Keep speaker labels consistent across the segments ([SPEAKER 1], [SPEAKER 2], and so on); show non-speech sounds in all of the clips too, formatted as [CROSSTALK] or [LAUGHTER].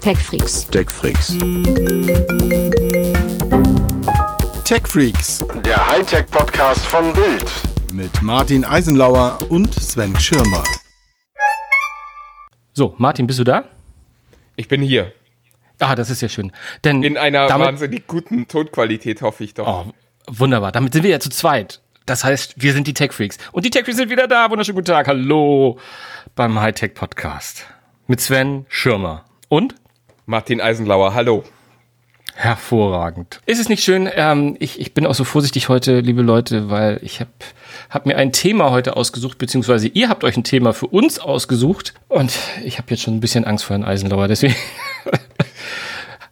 [SPEAKER 1] TechFreaks.
[SPEAKER 2] TechFreaks.
[SPEAKER 3] TechFreaks
[SPEAKER 4] Der Hightech-Podcast von Bild.
[SPEAKER 3] mit Martin Eisenlauer und Sven Schirmer.
[SPEAKER 5] So, Martin, bist du da?
[SPEAKER 6] Ich bin hier.
[SPEAKER 5] Ah, das ist ja schön. Denn
[SPEAKER 6] In einer
[SPEAKER 5] damit,
[SPEAKER 6] wahnsinnig guten Tonqualität, hoffe ich doch.
[SPEAKER 5] Oh, wunderbar. Damit sind wir ja zu zweit. Das heißt, wir sind die Tech Freaks. Und die Tech Freaks sind wieder da. Wunderschönen guten Tag. Hallo beim Hightech Podcast. Mit Sven Schirmer. Und?
[SPEAKER 6] Martin Eisenlauer, hallo.
[SPEAKER 5] Hervorragend. Ist es nicht schön? Ähm, ich, ich bin auch so vorsichtig heute, liebe Leute, weil ich habe hab mir ein Thema heute ausgesucht, beziehungsweise ihr habt euch ein Thema für uns ausgesucht. Und ich habe jetzt schon ein bisschen Angst vor Herrn Eisenlauer. Deswegen [LAUGHS]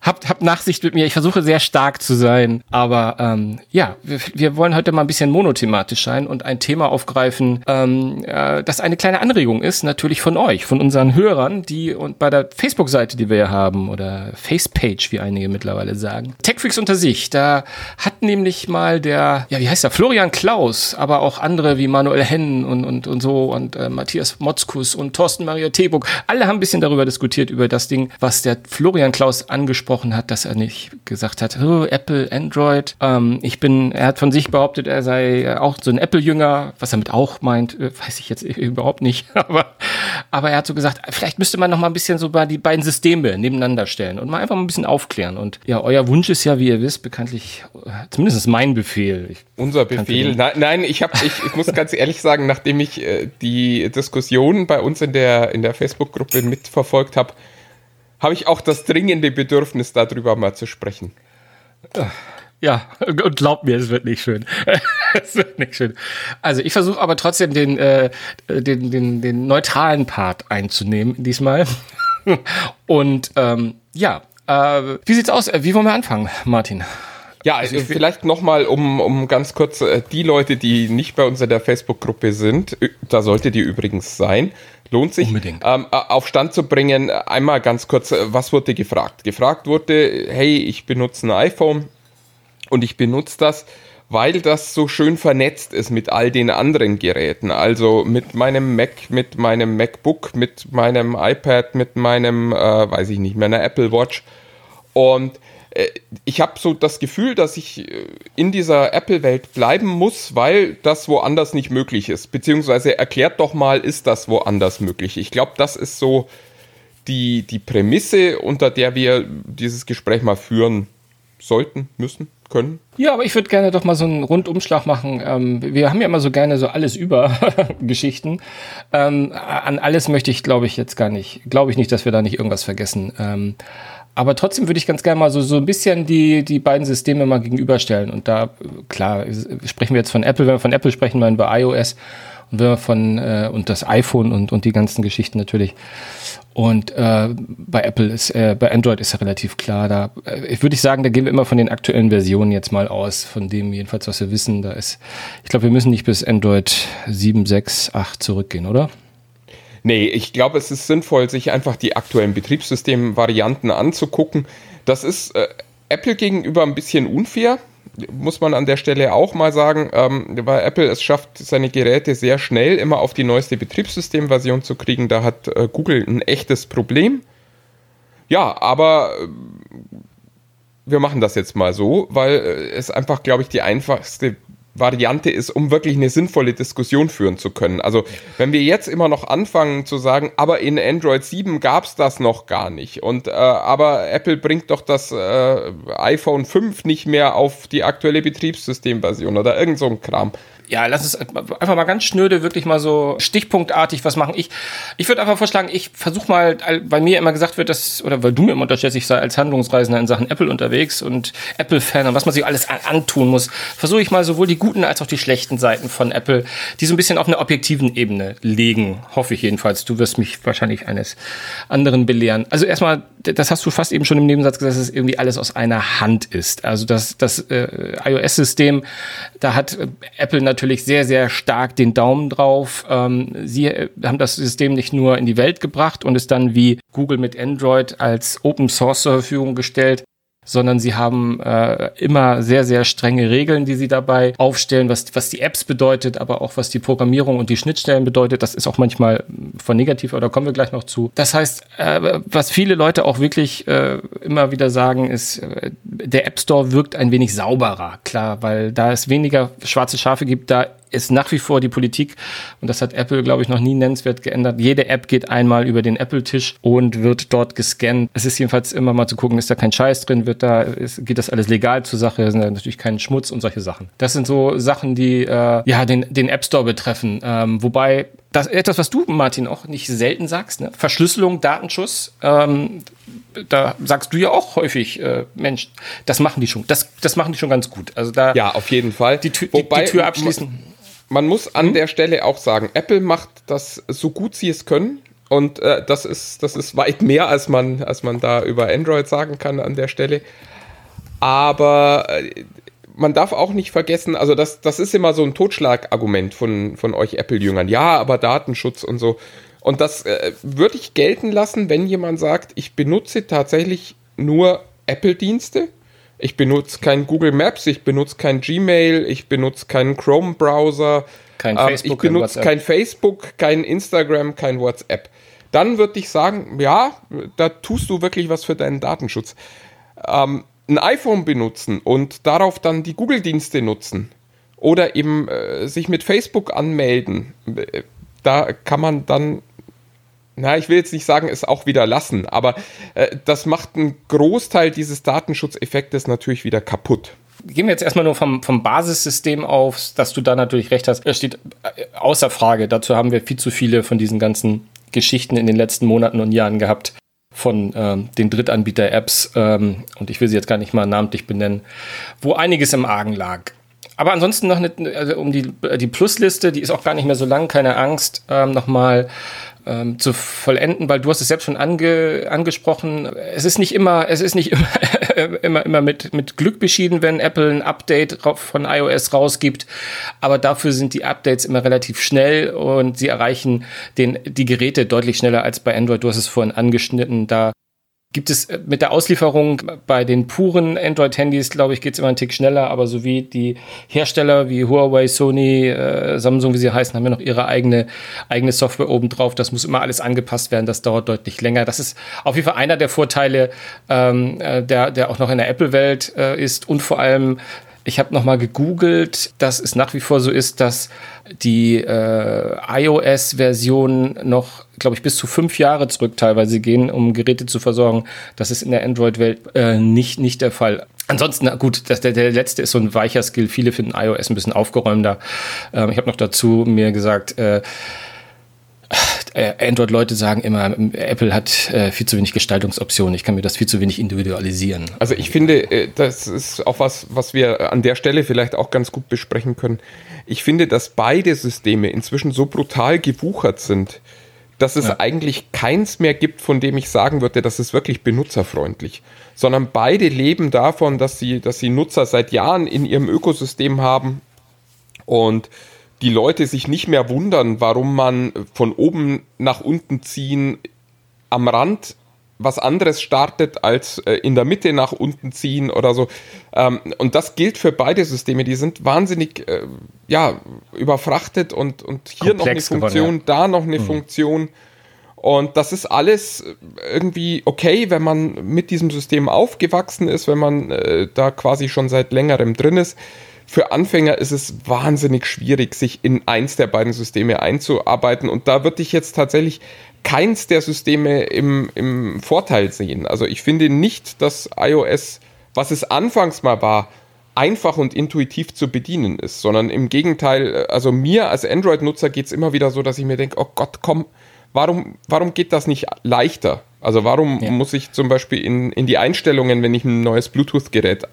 [SPEAKER 5] habt, habt Nachsicht mit mir. Ich versuche sehr stark zu sein. Aber ähm, ja, wir, wir wollen heute mal ein bisschen monothematisch sein und ein Thema aufgreifen, ähm, äh, das eine kleine Anregung ist, natürlich von euch, von unseren Hörern, die und bei der Facebook-Seite, die wir ja haben, oder Facepage, wie einige mittlerweile sagen. Techfreaks unter sich, da hat nämlich mal der, ja, wie heißt der, Florian Klaus, aber auch andere wie Manuel Henn und, und, und so und äh, Matthias Motzkus und Thorsten Maria Tebuck, alle haben ein bisschen darüber diskutiert, über das Ding, was der Florian Klaus angesprochen hat, dass er nicht gesagt hat, oh, Apple, Android. Ähm, ich bin, er hat von sich behauptet, er sei äh, auch so ein Apple-Jünger, was er mit auch meint, äh, weiß ich jetzt [LAUGHS] überhaupt nicht. [LAUGHS] Aber, aber er hat so gesagt, vielleicht müsste man noch mal ein bisschen so bei die beiden Systeme nebeneinander stellen und mal einfach mal ein bisschen aufklären. Und ja, euer Wunsch ist ja, wie ihr wisst, bekanntlich, äh, zumindest mein Befehl. Ich,
[SPEAKER 6] Unser Befehl. Nein, nein ich, hab, ich, ich muss ganz ehrlich sagen, nachdem ich äh, die Diskussion bei uns in der, in der Facebook-Gruppe mitverfolgt habe, habe ich auch das dringende Bedürfnis, darüber mal zu sprechen.
[SPEAKER 5] Ja, und glaubt mir, es wird nicht schön. [LAUGHS] es wird nicht schön. Also ich versuche aber trotzdem den, äh, den, den, den neutralen Part einzunehmen diesmal. [LAUGHS] und ähm, ja, äh, wie sieht's aus? Äh, Wie wollen wir anfangen, Martin?
[SPEAKER 6] Ja, also vielleicht nochmal, um, um ganz kurz äh, die Leute, die nicht bei uns in der Facebook-Gruppe sind, äh, da sollte die übrigens sein, lohnt sich,
[SPEAKER 5] Unbedingt.
[SPEAKER 6] Ähm, äh, auf Stand zu bringen. Einmal ganz kurz, äh, was wurde gefragt? Gefragt wurde, hey, ich benutze ein iPhone und ich benutze das, weil das so schön vernetzt ist mit all den anderen Geräten. Also mit meinem Mac, mit meinem MacBook, mit meinem iPad, mit meinem, äh, weiß ich nicht, meiner Apple Watch. Und ich habe so das Gefühl, dass ich äh, in dieser Apple-Welt bleiben muss, weil das woanders nicht möglich ist. Beziehungsweise erklärt doch mal, ist das woanders möglich? Ich glaube, das ist so die, die Prämisse, unter der wir dieses Gespräch mal führen sollten, müssen, können.
[SPEAKER 5] Ja, aber ich würde gerne doch mal so einen Rundumschlag machen. Ähm, wir haben ja immer so gerne so alles über [LAUGHS] Geschichten. Ähm, an alles möchte ich, glaube ich, jetzt gar nicht. Glaube ich nicht, dass wir da nicht irgendwas vergessen. Ähm, aber trotzdem würde ich ganz gerne mal so, so ein bisschen die, die beiden Systeme mal gegenüberstellen. Und da, klar, sprechen wir jetzt von Apple. Wenn wir von Apple sprechen, meinen wir iOS. Und wenn wir von, äh, und das iPhone und, und die ganzen Geschichten natürlich. Und äh, bei Apple ist, äh, bei Android ist ja relativ klar. Da äh, würde ich sagen, da gehen wir immer von den aktuellen Versionen jetzt mal aus, von dem jedenfalls, was wir wissen. Da ist, ich glaube, wir müssen nicht bis Android 7, 6, 8 zurückgehen, oder?
[SPEAKER 6] Nee, ich glaube, es ist sinnvoll, sich einfach die aktuellen Betriebssystem-Varianten anzugucken. Das ist äh, Apple gegenüber ein bisschen unfair, muss man an der Stelle auch mal sagen, ähm, weil Apple es schafft, seine Geräte sehr schnell immer auf die neueste Betriebssystemversion zu kriegen. Da hat äh, Google ein echtes Problem. Ja, aber äh, wir machen das jetzt mal so, weil äh, es einfach, glaube ich, die einfachste Variante ist, um wirklich eine sinnvolle Diskussion führen zu können. Also wenn wir jetzt immer noch anfangen zu sagen, aber in Android 7 gab es das noch gar nicht und äh, aber Apple bringt doch das äh, iPhone 5 nicht mehr auf die aktuelle Betriebssystemversion oder irgend so ein Kram.
[SPEAKER 5] Ja, lass uns einfach mal ganz schnöde, wirklich mal so stichpunktartig was machen. Ich, ich würde einfach vorschlagen, ich versuche mal, weil mir immer gesagt wird, dass, oder weil du mir immer unterstellst, ich sei als Handlungsreisender in Sachen Apple unterwegs und Apple-Fan und was man sich alles an, antun muss, versuche ich mal sowohl die guten als auch die schlechten Seiten von Apple, die so ein bisschen auf einer objektiven Ebene legen, hoffe ich jedenfalls. Du wirst mich wahrscheinlich eines anderen belehren. Also erstmal, das hast du fast eben schon im Nebensatz gesagt, dass es irgendwie alles aus einer Hand ist. Also das, das äh, iOS-System, da hat äh, Apple natürlich sehr, sehr stark den Daumen drauf. Ähm, sie äh, haben das System nicht nur in die Welt gebracht und es dann wie Google mit Android als Open Source zur Verfügung gestellt, sondern sie haben äh, immer sehr, sehr strenge Regeln, die sie dabei aufstellen, was, was die Apps bedeutet, aber auch was die Programmierung und die Schnittstellen bedeutet. Das ist auch manchmal von negativ, oder kommen wir gleich noch zu. Das heißt, äh, was viele Leute auch wirklich äh, immer wieder sagen, ist, äh, der App Store wirkt ein wenig sauberer, klar, weil da es weniger schwarze Schafe gibt, da ist nach wie vor die Politik, und das hat Apple, glaube ich, noch nie nennenswert geändert. Jede App geht einmal über den Apple-Tisch und wird dort gescannt. Es ist jedenfalls immer mal zu gucken, ist da kein Scheiß drin, wird da, ist, geht das alles legal zur Sache, sind da natürlich kein Schmutz und solche Sachen. Das sind so Sachen, die äh, ja den, den App Store betreffen. Ähm, wobei das etwas, was du, Martin, auch nicht selten sagst, ne? Verschlüsselung, Datenschutz, ähm, da sagst du ja auch häufig, äh, Mensch, das machen die schon, das, das machen die schon ganz gut. Also da
[SPEAKER 6] ja, auf jeden Fall.
[SPEAKER 5] Die, Tür, Wobei, die Tür abschließen
[SPEAKER 6] man muss an hm? der Stelle auch sagen, Apple macht das so gut sie es können. Und äh, das, ist, das ist weit mehr, als man, als man da über Android sagen kann an der Stelle. Aber äh, man darf auch nicht vergessen, also das, das ist immer so ein Totschlagargument von, von euch Apple-Jüngern. Ja, aber Datenschutz und so. Und das äh, würde ich gelten lassen, wenn jemand sagt, ich benutze tatsächlich nur Apple-Dienste ich benutze kein Google Maps, ich benutze kein Gmail, ich benutze keinen Chrome-Browser,
[SPEAKER 5] kein ähm,
[SPEAKER 6] Facebook, ich benutze kein Facebook, kein Instagram, kein WhatsApp. Dann würde ich sagen, ja, da tust du wirklich was für deinen Datenschutz. Ähm, ein iPhone benutzen und darauf dann die Google-Dienste nutzen oder eben äh, sich mit Facebook anmelden, äh, da kann man dann na, ich will jetzt nicht sagen, es auch wieder lassen, aber äh, das macht einen Großteil dieses Datenschutzeffektes natürlich wieder kaputt.
[SPEAKER 5] Gehen wir jetzt erstmal nur vom, vom Basissystem auf, dass du da natürlich recht hast. Es steht äh, außer Frage. Dazu haben wir viel zu viele von diesen ganzen Geschichten in den letzten Monaten und Jahren gehabt von ähm, den Drittanbieter-Apps. Ähm, und ich will sie jetzt gar nicht mal namentlich benennen, wo einiges im Argen lag. Aber ansonsten noch eine, also um die, die Plusliste, die ist auch gar nicht mehr so lang, keine Angst, ähm, nochmal ähm, zu vollenden, weil du hast es selbst schon ange, angesprochen. Es ist nicht immer, es ist nicht [LAUGHS] immer, immer, immer mit, mit Glück beschieden, wenn Apple ein Update von iOS rausgibt. Aber dafür sind die Updates immer relativ schnell und sie erreichen den, die Geräte deutlich schneller als bei Android. Du hast es vorhin angeschnitten. Da Gibt es äh, mit der Auslieferung bei den puren Android-Handys, glaube ich, geht es immer einen Tick schneller, aber so wie die Hersteller wie Huawei, Sony, äh, Samsung, wie sie heißen, haben ja noch ihre eigene, eigene Software obendrauf. Das muss immer alles angepasst werden, das dauert deutlich länger. Das ist auf jeden Fall einer der Vorteile, ähm, äh, der, der auch noch in der Apple-Welt äh, ist und vor allem ich habe nochmal gegoogelt, dass es nach wie vor so ist, dass die äh, iOS-Version noch, glaube ich, bis zu fünf Jahre zurück teilweise gehen, um Geräte zu versorgen. Das ist in der Android-Welt äh, nicht, nicht der Fall. Ansonsten, na gut, das, der, der letzte ist so ein weicher Skill. Viele finden iOS ein bisschen aufgeräumter. Ähm, ich habe noch dazu mir gesagt, äh, Android-Leute sagen immer, Apple hat äh, viel zu wenig Gestaltungsoptionen. Ich kann mir das viel zu wenig individualisieren.
[SPEAKER 6] Also ich finde, äh, das ist auch was, was wir an der Stelle vielleicht auch ganz gut besprechen können. Ich finde, dass beide Systeme inzwischen so brutal gewuchert sind, dass es ja. eigentlich keins mehr gibt, von dem ich sagen würde, das ist wirklich benutzerfreundlich. Sondern beide leben davon, dass sie, dass sie Nutzer seit Jahren in ihrem Ökosystem haben und die Leute sich nicht mehr wundern, warum man von oben nach unten ziehen am Rand was anderes startet als äh, in der Mitte nach unten ziehen oder so. Ähm, und das gilt für beide Systeme. Die sind wahnsinnig äh, ja, überfrachtet und, und hier Komplex noch eine Funktion, geworden, ja. da noch eine mhm. Funktion. Und das ist alles irgendwie okay, wenn man mit diesem System aufgewachsen ist, wenn man äh, da quasi schon seit längerem drin ist für Anfänger ist es wahnsinnig schwierig, sich in eins der beiden Systeme einzuarbeiten. Und da würde ich jetzt tatsächlich keins der Systeme im, im Vorteil sehen. Also ich finde nicht, dass iOS, was es anfangs mal war, einfach und intuitiv zu bedienen ist, sondern im Gegenteil, also mir als Android-Nutzer geht es immer wieder so, dass ich mir denke, oh Gott, komm, warum, warum geht das nicht leichter? Also warum ja. muss ich zum Beispiel in, in die Einstellungen, wenn ich ein neues Bluetooth-Gerät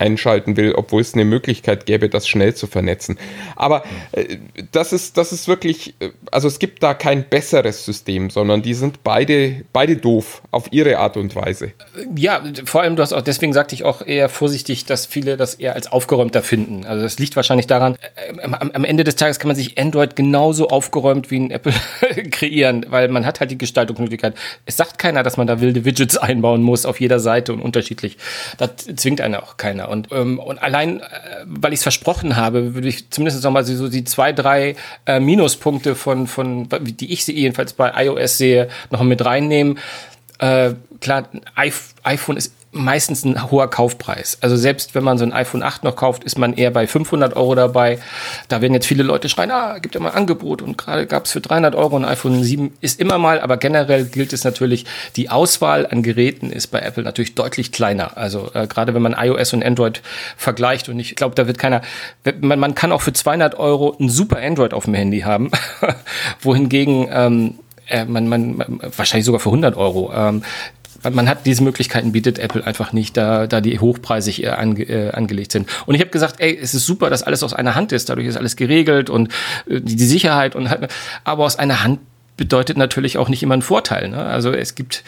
[SPEAKER 6] einschalten will, obwohl es eine Möglichkeit gäbe, das schnell zu vernetzen. Aber äh, das ist, das ist wirklich, äh, also es gibt da kein besseres System, sondern die sind beide, beide doof auf ihre Art und Weise.
[SPEAKER 5] Ja, vor allem, du hast auch, deswegen sagte ich auch eher vorsichtig, dass viele das eher als aufgeräumter finden. Also das liegt wahrscheinlich daran, äh, am, am Ende des Tages kann man sich Android genauso aufgeräumt wie ein Apple [LAUGHS] kreieren, weil man hat halt die Gestaltungsmöglichkeit. Es sagt keiner, dass man da wilde Widgets [LAUGHS] einbauen muss auf jeder Seite und unterschiedlich. Das zwingt einen auch keiner. Und, ähm, und allein, äh, weil ich es versprochen habe, würde ich zumindest nochmal so die zwei, drei äh, Minuspunkte von, von, die ich sie jedenfalls bei iOS sehe, noch mit reinnehmen. Äh, klar, iPhone ist meistens ein hoher Kaufpreis. Also selbst wenn man so ein iPhone 8 noch kauft, ist man eher bei 500 Euro dabei. Da werden jetzt viele Leute schreien, ah, gibt ja mal Angebot und gerade gab es für 300 Euro ein iPhone 7. Ist immer mal, aber generell gilt es natürlich, die Auswahl an Geräten ist bei Apple natürlich deutlich kleiner. Also äh, gerade wenn man iOS und Android vergleicht und ich glaube, da wird keiner, man, man kann auch für 200 Euro ein super Android auf dem Handy haben, [LAUGHS] wohingegen ähm, äh, man, man, wahrscheinlich sogar für 100 Euro. Ähm, man hat diese Möglichkeiten bietet Apple einfach nicht, da, da die hochpreisig äh, ange, äh, angelegt sind. Und ich habe gesagt, ey, es ist super, dass alles aus einer Hand ist. Dadurch ist alles geregelt und äh, die, die Sicherheit und halt, aber aus einer Hand bedeutet natürlich auch nicht immer einen Vorteil. Ne? Also es gibt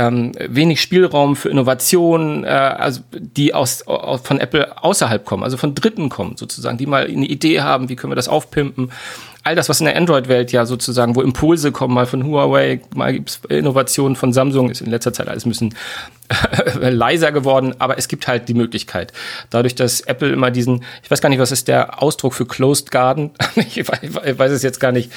[SPEAKER 5] ähm, wenig Spielraum für Innovationen, äh, also die aus, aus, von Apple außerhalb kommen, also von Dritten kommen sozusagen, die mal eine Idee haben, wie können wir das aufpimpen all das, was in der Android-Welt ja sozusagen, wo Impulse kommen, mal von Huawei, mal gibt's Innovationen von Samsung, ist in letzter Zeit alles ein bisschen [LAUGHS] leiser geworden, aber es gibt halt die Möglichkeit. Dadurch, dass Apple immer diesen, ich weiß gar nicht, was ist der Ausdruck für Closed Garden? [LAUGHS] ich weiß es jetzt gar nicht.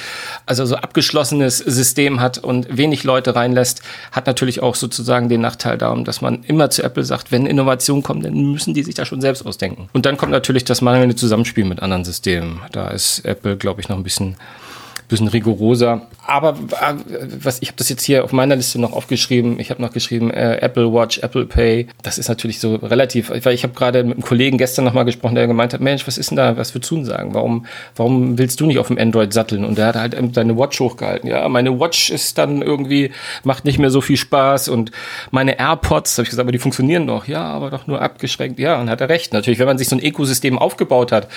[SPEAKER 5] Also so abgeschlossenes System hat und wenig Leute reinlässt, hat natürlich auch sozusagen den Nachteil darum, dass man immer zu Apple sagt, wenn Innovation kommt, dann müssen die sich da schon selbst ausdenken. Und dann kommt natürlich das mangelnde Zusammenspiel mit anderen Systemen. Da ist Apple, glaube ich, noch ein bisschen bisschen rigoroser. Aber äh, was ich habe das jetzt hier auf meiner Liste noch aufgeschrieben. Ich habe noch geschrieben äh, Apple Watch, Apple Pay. Das ist natürlich so relativ, weil ich habe gerade mit einem Kollegen gestern noch mal gesprochen, der gemeint hat, Mensch, was ist denn da, was würdest du sagen? Warum, warum willst du nicht auf dem Android satteln? Und der hat halt seine Watch hochgehalten. Ja, meine Watch ist dann irgendwie macht nicht mehr so viel Spaß und meine AirPods, habe ich gesagt, aber die funktionieren noch. Ja, aber doch nur abgeschränkt. Ja, und hat er recht. Natürlich, wenn man sich so ein Ökosystem aufgebaut hat,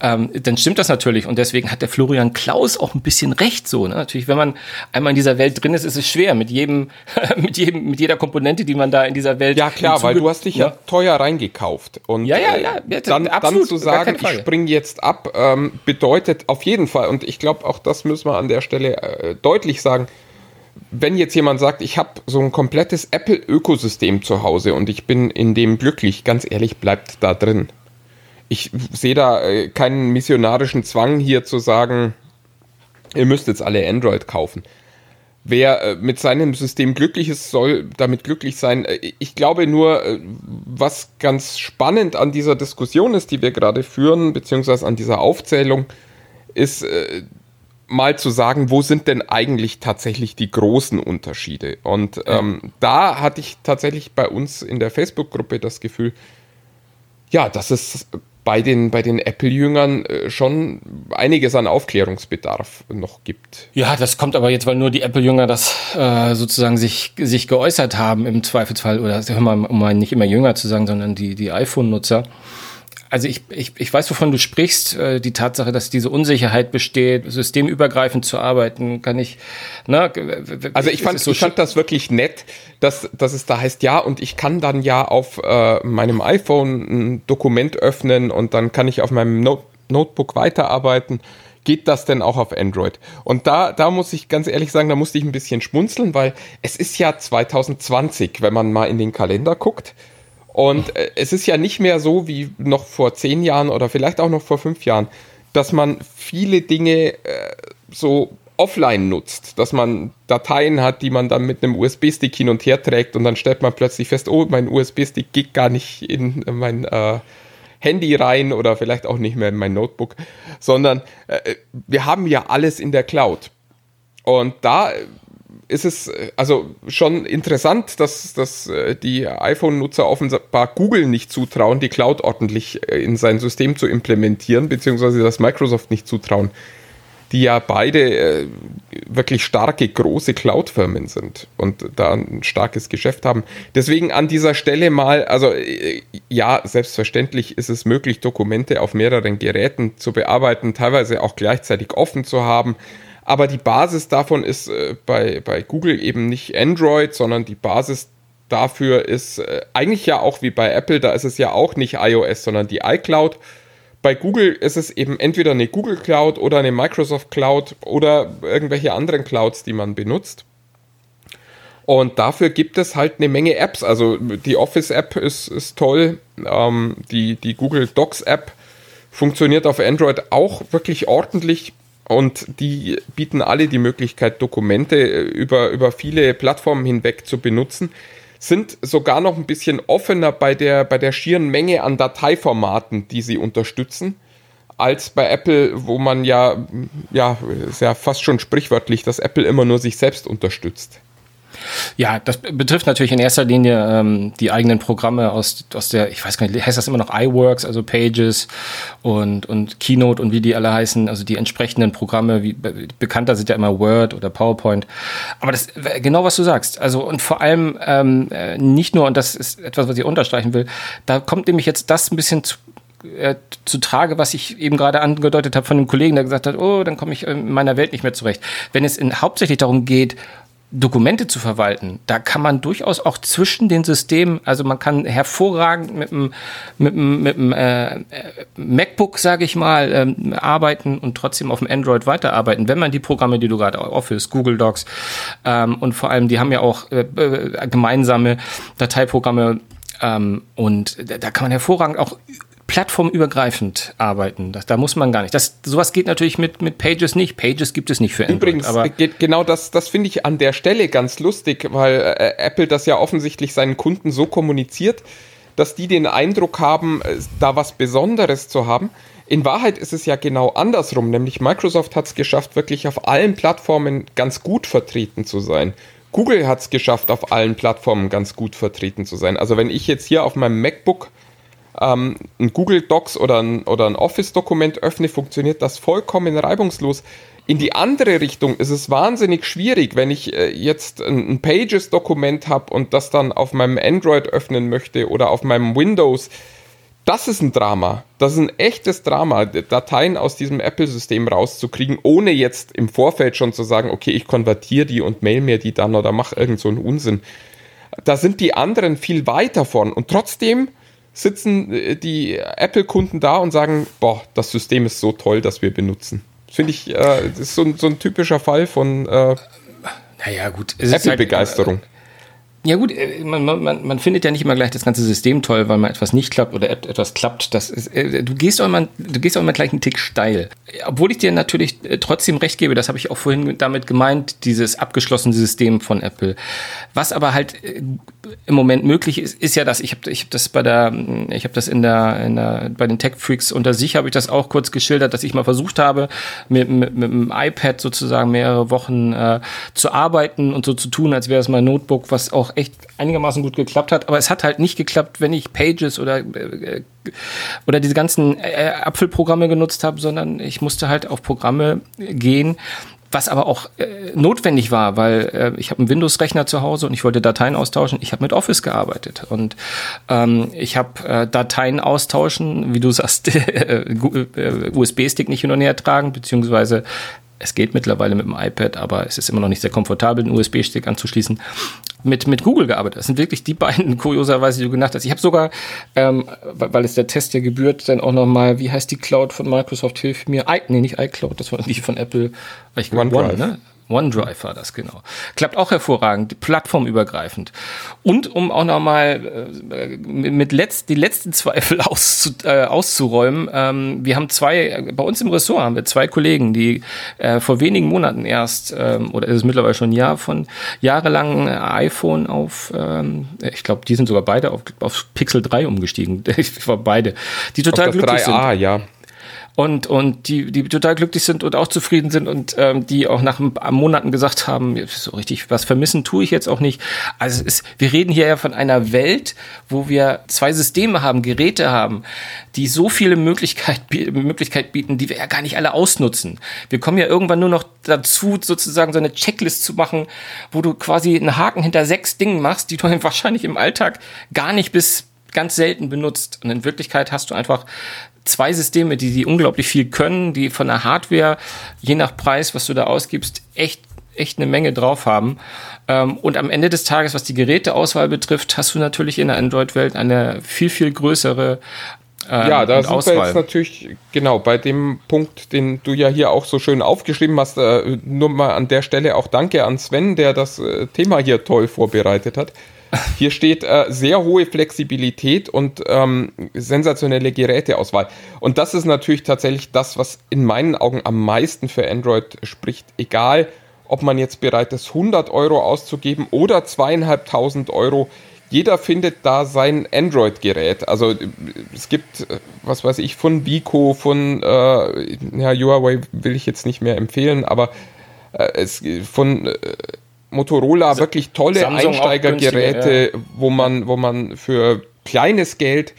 [SPEAKER 5] ähm, dann stimmt das natürlich. Und deswegen hat der Florian Klaus auch ein bisschen recht so. Ne? Natürlich, wenn man einmal in dieser Welt drin ist, ist es schwer mit jedem, [LAUGHS] mit jedem, mit jeder Komponente, die man da in dieser Welt.
[SPEAKER 6] Ja klar, weil du hast dich ja, ja teuer reingekauft und
[SPEAKER 5] ja, ja, ja,
[SPEAKER 6] ja dann, absolut, dann zu sagen, ich springe jetzt ab, ähm, bedeutet auf jeden Fall und ich glaube auch das müssen wir an der Stelle äh, deutlich sagen. Wenn jetzt jemand sagt, ich habe so ein komplettes Apple-Ökosystem zu Hause und ich bin in dem glücklich, ganz ehrlich, bleibt da drin ich sehe da äh, keinen missionarischen Zwang hier zu sagen, ihr müsst jetzt alle Android kaufen. Wer äh, mit seinem System glücklich ist, soll damit glücklich sein. Äh, ich glaube nur, äh, was ganz spannend an dieser Diskussion ist, die wir gerade führen, beziehungsweise an dieser Aufzählung, ist mal zu sagen, wo sind denn eigentlich tatsächlich die großen Unterschiede? Und ähm, da hatte ich tatsächlich bei uns in der Facebook-Gruppe das Gefühl, ja, dass es bei den, bei den Apple-Jüngern äh, schon einiges an Aufklärungsbedarf noch gibt.
[SPEAKER 5] Ja, das kommt aber jetzt, weil nur die Apple-Jünger das äh, sozusagen sich, sich geäußert haben im Zweifelsfall, oder um mal nicht immer jünger zu sagen, sondern die, die iPhone-Nutzer also ich, ich, ich weiß, wovon du sprichst. Äh, die Tatsache, dass diese Unsicherheit besteht, systemübergreifend zu arbeiten, kann ich. Ne,
[SPEAKER 6] also ich fand, so ich fand das wirklich nett, dass, dass es da heißt, ja, und ich kann dann ja auf äh, meinem iPhone ein Dokument öffnen und dann kann ich auf meinem Not Notebook weiterarbeiten. Geht das denn auch auf Android? Und da, da muss ich ganz ehrlich sagen, da musste ich ein bisschen schmunzeln, weil es ist ja 2020, wenn man mal in den Kalender guckt. Und äh, es ist ja nicht mehr so wie noch vor zehn Jahren oder vielleicht auch noch vor fünf Jahren, dass man viele Dinge äh, so offline nutzt, dass man Dateien hat, die man dann mit einem USB-Stick hin und her trägt und dann stellt man plötzlich fest, oh, mein USB-Stick geht gar nicht in mein äh, Handy rein oder vielleicht auch nicht mehr in mein Notebook, sondern äh, wir haben ja alles in der Cloud. Und da ist es äh, also schon interessant, dass, dass äh, die iPhone-Nutzer offenbar Google nicht zutrauen, die Cloud ordentlich äh, in sein System zu implementieren, beziehungsweise dass Microsoft nicht zutrauen, die ja beide wirklich starke, große Cloud-Firmen sind und da ein starkes Geschäft haben. Deswegen an dieser Stelle mal, also ja, selbstverständlich ist es möglich, Dokumente auf mehreren Geräten zu bearbeiten, teilweise auch gleichzeitig offen zu haben. Aber die Basis davon ist äh, bei, bei Google eben nicht Android, sondern die Basis dafür ist äh, eigentlich ja auch wie bei Apple, da ist es ja auch nicht iOS, sondern die iCloud. Bei Google ist es eben entweder eine Google Cloud oder eine Microsoft Cloud oder irgendwelche anderen Clouds, die man benutzt. Und dafür gibt es halt eine Menge Apps. Also die Office-App ist, ist toll. Ähm, die, die Google Docs-App funktioniert auf Android auch wirklich ordentlich. Und die bieten alle die Möglichkeit, Dokumente über, über viele Plattformen hinweg zu benutzen sind sogar noch ein bisschen offener bei der, bei der schieren Menge an Dateiformaten, die sie unterstützen, als bei Apple, wo man ja, ja, ist ja fast schon sprichwörtlich, dass Apple immer nur sich selbst unterstützt.
[SPEAKER 5] Ja, das betrifft natürlich in erster Linie ähm, die eigenen Programme aus, aus der, ich weiß gar nicht, heißt das immer noch iWorks, also Pages und, und Keynote und wie die alle heißen, also die entsprechenden Programme, wie bekannter sind ja immer Word oder PowerPoint. Aber das genau was du sagst. Also und vor allem ähm, äh, nicht nur, und das ist etwas, was ich unterstreichen will, da kommt nämlich jetzt das ein bisschen zu, äh, zu Trage, was ich eben gerade angedeutet habe von dem Kollegen, der gesagt hat, oh, dann komme ich in meiner Welt nicht mehr zurecht. Wenn es in, hauptsächlich darum geht, Dokumente zu verwalten, da kann man durchaus auch zwischen den Systemen, also man kann hervorragend mit dem, mit dem, mit dem äh, MacBook, sage ich mal, ähm, arbeiten und trotzdem auf dem Android weiterarbeiten, wenn man die Programme, die du gerade Office, Google Docs ähm, und vor allem, die haben ja auch äh, äh gemeinsame Dateiprogramme ähm, und da kann man hervorragend auch plattformübergreifend arbeiten. Das, da muss man gar nicht. Das, sowas geht natürlich mit, mit Pages nicht. Pages gibt es nicht für Android.
[SPEAKER 6] Übrigens, aber genau das, das finde ich an der Stelle ganz lustig, weil äh, Apple das ja offensichtlich seinen Kunden so kommuniziert, dass die den Eindruck haben, äh, da was Besonderes zu haben. In Wahrheit ist es ja genau andersrum, nämlich Microsoft hat es geschafft, wirklich auf allen Plattformen ganz gut vertreten zu sein. Google hat es geschafft, auf allen Plattformen ganz gut vertreten zu sein. Also wenn ich jetzt hier auf meinem MacBook ähm, ein Google Docs oder ein, oder ein Office-Dokument öffne, funktioniert das vollkommen reibungslos. In die andere Richtung ist es wahnsinnig schwierig, wenn ich äh, jetzt ein, ein Pages-Dokument habe und das dann auf meinem Android öffnen möchte oder auf meinem Windows. Das ist ein Drama. Das ist ein echtes Drama, Dateien aus diesem Apple-System rauszukriegen, ohne jetzt im Vorfeld schon zu sagen, okay, ich konvertiere die und mail mir die dann oder mache irgend so einen Unsinn. Da sind die anderen viel weiter von. Und trotzdem sitzen äh, die Apple-Kunden da und sagen, boah, das System ist so toll, dass wir benutzen. Finde ich, äh, das ist so, so, ein typischer Fall von äh,
[SPEAKER 5] naja, gut.
[SPEAKER 6] Apple-Begeisterung. Halt,
[SPEAKER 5] ja gut, äh, man, man, man findet ja nicht immer gleich das ganze System toll, weil mal etwas nicht klappt oder etwas klappt. Das ist, äh, du gehst auch immer, du gehst auch immer gleich einen Tick steil. Obwohl ich dir natürlich äh, trotzdem recht gebe, das habe ich auch vorhin damit gemeint, dieses abgeschlossene System von Apple. Was aber halt im Moment möglich ist, ist ja das. Ich habe ich hab das bei der, ich habe das in der, in der, bei den Tech Freaks unter sich habe ich das auch kurz geschildert, dass ich mal versucht habe, mit, mit, mit dem iPad sozusagen mehrere Wochen äh, zu arbeiten und so zu tun, als wäre es mein Notebook, was auch echt einigermaßen gut geklappt hat. Aber es hat halt nicht geklappt, wenn ich Pages oder äh, oder diese ganzen äh, Apfelprogramme genutzt habe, sondern ich musste halt auf Programme gehen, was aber auch äh, notwendig war, weil äh, ich habe einen Windows-Rechner zu Hause und ich wollte Dateien austauschen. Ich habe mit Office gearbeitet und ähm, ich habe äh, Dateien austauschen, wie du sagst, [LAUGHS] äh, USB-Stick nicht hin und her tragen, beziehungsweise es geht mittlerweile mit dem iPad, aber es ist immer noch nicht sehr komfortabel, einen USB-Stick anzuschließen, mit, mit Google gearbeitet. Das sind wirklich die beiden, [LAUGHS] kurioserweise, die du genannt hast. Ich habe sogar, ähm, weil es der Test ja gebührt, dann auch nochmal, wie heißt die Cloud von Microsoft, hilf mir, I, nee, nicht iCloud, das war die von Apple, ich
[SPEAKER 6] OneDrive. One, ne?
[SPEAKER 5] OneDrive war das, genau. Klappt auch hervorragend, plattformübergreifend. Und um auch nochmal äh, mit letzt, die letzten Zweifel [LAUGHS] auszu, äh, auszuräumen, ähm, wir haben zwei, bei uns im Ressort haben wir zwei Kollegen, die äh, vor wenigen Monaten erst, ähm, oder ist es mittlerweile schon ein Jahr von jahrelang iPhone auf, ähm, ich glaube, die sind sogar beide auf, auf Pixel 3 umgestiegen. [LAUGHS] ich war beide. Die total
[SPEAKER 6] auf das
[SPEAKER 5] glücklich
[SPEAKER 6] 3A,
[SPEAKER 5] sind.
[SPEAKER 6] ja.
[SPEAKER 5] Und, und die, die total glücklich sind und auch zufrieden sind und ähm, die auch nach Monaten gesagt haben, so richtig was vermissen tue ich jetzt auch nicht. Also es ist, wir reden hier ja von einer Welt, wo wir zwei Systeme haben, Geräte haben, die so viele Möglichkeit, Möglichkeit bieten, die wir ja gar nicht alle ausnutzen. Wir kommen ja irgendwann nur noch dazu, sozusagen so eine Checklist zu machen, wo du quasi einen Haken hinter sechs Dingen machst, die du [LAUGHS] wahrscheinlich im Alltag gar nicht bis ganz selten benutzt. Und in Wirklichkeit hast du einfach zwei Systeme, die, die unglaublich viel können, die von der Hardware, je nach Preis, was du da ausgibst, echt echt eine Menge drauf haben. Ähm, und am Ende des Tages, was die Geräteauswahl betrifft, hast du natürlich in der Android-Welt eine viel, viel größere
[SPEAKER 6] ähm, ja, da sind Auswahl. wir jetzt natürlich genau bei dem Punkt, den du ja hier auch so schön aufgeschrieben hast. Äh, nur mal an der Stelle auch danke an Sven, der das äh, Thema hier toll vorbereitet hat. Hier steht äh, sehr hohe Flexibilität und ähm, sensationelle Geräteauswahl. Und das ist natürlich tatsächlich das, was in meinen Augen am meisten für Android spricht. Egal, ob man jetzt bereit ist, 100 Euro auszugeben oder zweieinhalbtausend Euro. Jeder findet da sein Android-Gerät. Also es gibt, was weiß ich, von Vico, von äh, ja, Huawei will ich jetzt nicht mehr empfehlen, aber äh, es von äh, Motorola S wirklich tolle Samsung Einsteigergeräte, ja. wo man, wo man für kleines Geld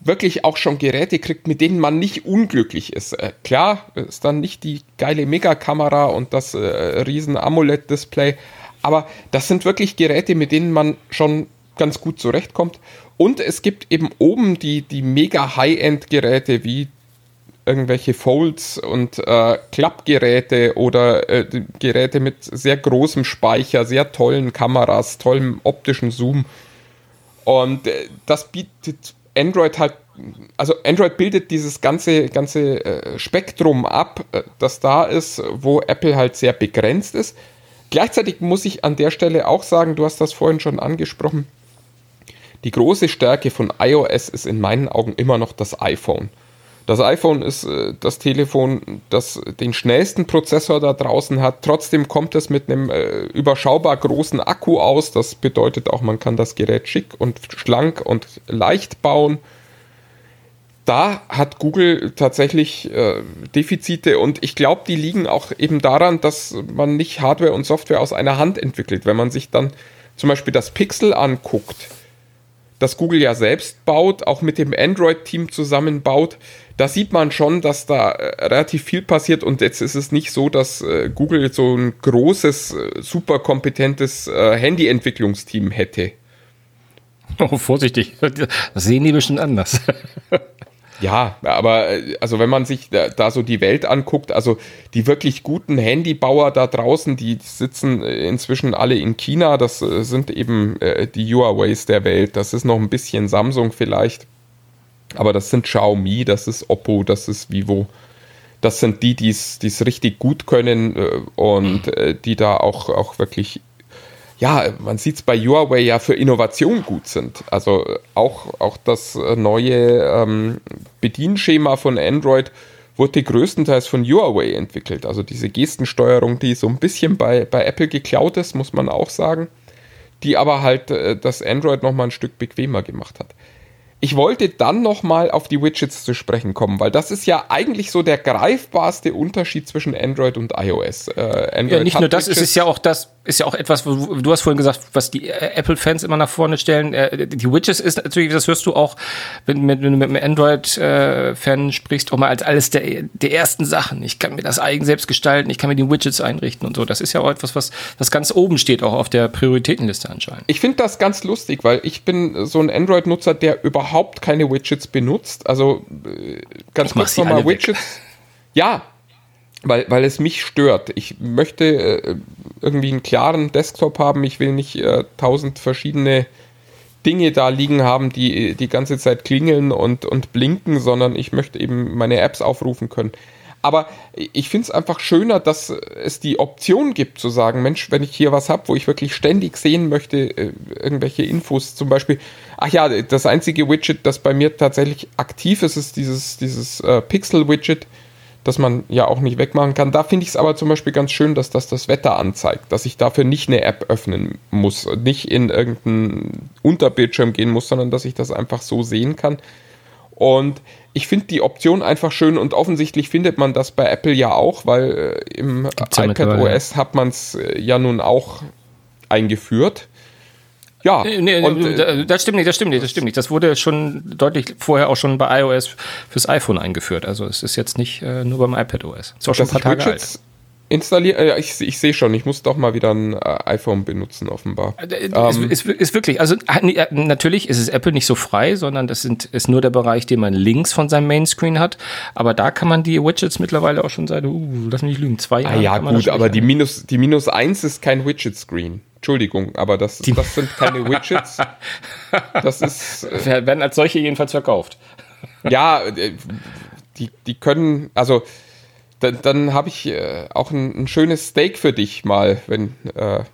[SPEAKER 6] wirklich auch schon Geräte kriegt, mit denen man nicht unglücklich ist. Äh, klar, ist dann nicht die geile Megakamera und das äh, riesen AMOLED-Display, aber das sind wirklich Geräte, mit denen man schon ganz gut zurechtkommt. Und es gibt eben oben die, die mega High-End-Geräte wie irgendwelche Folds und äh, Klappgeräte oder äh, Geräte mit sehr großem Speicher, sehr tollen Kameras, tollem optischen Zoom. Und äh, das bietet Android halt, also Android bildet dieses ganze, ganze äh, Spektrum ab, äh, das da ist, wo Apple halt sehr begrenzt ist. Gleichzeitig muss ich an der Stelle auch sagen, du hast das vorhin schon angesprochen, die große Stärke von iOS ist in meinen Augen immer noch das iPhone. Das iPhone ist äh, das Telefon, das den schnellsten Prozessor da draußen hat. Trotzdem kommt es mit einem äh, überschaubar großen Akku aus. Das bedeutet auch, man kann das Gerät schick und schlank und leicht bauen. Da hat Google tatsächlich äh, Defizite und ich glaube, die liegen auch eben daran, dass man nicht Hardware und Software aus einer Hand entwickelt. Wenn man sich dann zum Beispiel das Pixel anguckt, das Google ja selbst baut, auch mit dem Android-Team zusammenbaut, da sieht man schon, dass da äh, relativ viel passiert und jetzt ist es nicht so, dass äh, Google so ein großes, äh, super kompetentes äh, Handy-Entwicklungsteam hätte. [LAUGHS]
[SPEAKER 5] Oh, vorsichtig. Das sehen die bestimmt anders. [LAUGHS]
[SPEAKER 6] Ja, aber äh, also wenn man sich da, da, so die Welt anguckt, also die wirklich guten Handybauer da draußen, die sitzen inzwischen alle in China, das sind eben äh, die Huaweis der Welt, das ist noch ein bisschen Samsung vielleicht, aber das sind Xiaomi, das ist Oppo, das ist Vivo. Das sind die, die es richtig gut können äh, und äh, die da auch, auch wirklich ja, man sieht es bei Huawei ja für Innovation gut sind. Also auch, auch das neue ähm, Bedienschema von Android wurde größtenteils von Huawei entwickelt. Also diese Gestensteuerung, die so ein bisschen bei, bei Apple geklaut ist, muss man auch sagen, die aber halt äh, das Android nochmal ein Stück bequemer gemacht hat. Ich wollte dann nochmal auf die Widgets zu sprechen kommen, weil das ist ja eigentlich so der greifbarste Unterschied zwischen Android und iOS.
[SPEAKER 5] Äh, Android ja, nicht nur das, es ist ja auch das, ist ja auch etwas, wo du hast vorhin gesagt, was die äh, Apple-Fans immer nach vorne stellen. Äh, die Widgets ist natürlich, das hörst du auch, wenn, wenn du mit einem Android-Fan sprichst, auch mal als alles der, der ersten Sachen. Ich kann mir das eigen selbst gestalten, ich kann mir die Widgets einrichten und so. Das ist ja auch etwas, was, was ganz oben steht, auch auf der Prioritätenliste anscheinend.
[SPEAKER 6] Ich finde das ganz lustig, weil ich bin so ein Android-Nutzer, der überhaupt keine Widgets benutzt. Also äh, ganz kurz nochmal Widgets. Ja, weil, weil es mich stört. Ich möchte äh, irgendwie einen klaren Desktop haben. Ich will nicht äh, tausend verschiedene Dinge da liegen haben, die die ganze Zeit klingeln und, und blinken, sondern ich möchte eben meine Apps aufrufen können. Aber ich finde es einfach schöner, dass es die Option gibt zu sagen, Mensch, wenn ich hier was habe, wo ich wirklich ständig sehen möchte, äh, irgendwelche Infos zum Beispiel. Ach ja, das einzige Widget, das bei mir tatsächlich aktiv ist, ist dieses, dieses äh, Pixel-Widget das man ja auch nicht wegmachen kann. Da finde ich es aber zum Beispiel ganz schön, dass das das Wetter anzeigt, dass ich dafür nicht eine App öffnen muss, nicht in irgendeinen Unterbildschirm gehen muss, sondern dass ich das einfach so sehen kann. Und ich finde die Option einfach schön und offensichtlich findet man das bei Apple ja auch, weil äh, im
[SPEAKER 5] ja
[SPEAKER 6] iPad OS hat man es äh, ja nun auch eingeführt. Ja,
[SPEAKER 5] Nee, nee,
[SPEAKER 6] und, äh,
[SPEAKER 5] das stimmt nicht, das stimmt nicht, das stimmt nicht. Das wurde schon deutlich vorher auch schon bei iOS fürs iPhone eingeführt. Also es ist jetzt nicht äh, nur beim iPad OS. Ist auch schon ein paar
[SPEAKER 6] ich
[SPEAKER 5] Tage alt.
[SPEAKER 6] Widgets installiere. Äh, ich ich sehe schon, ich muss doch mal wieder ein äh, iPhone benutzen, offenbar.
[SPEAKER 5] Äh,
[SPEAKER 6] Ähm,
[SPEAKER 5] ist, ist, ist wirklich, also ah, natürlich ist es Apple nicht so frei, sondern das sind, ist nur der Bereich, den man links von seinem Mainscreen hat. Aber da kann man die Widgets mittlerweile auch schon seit, uh, lass mich nicht lügen, zwei
[SPEAKER 6] Ah
[SPEAKER 5] Jahren.
[SPEAKER 6] ja, gut, aber die minus, die minus 1 ist kein Widget-Screen. Entschuldigung, aber das, das sind keine [LAUGHS] Widgets. Das ist, äh,
[SPEAKER 5] Wer- werden als solche jedenfalls verkauft.
[SPEAKER 6] ja, äh, die, die können, also dann, dann habe ich äh, auch ein, ein schönes Steak für dich mal, wenn äh,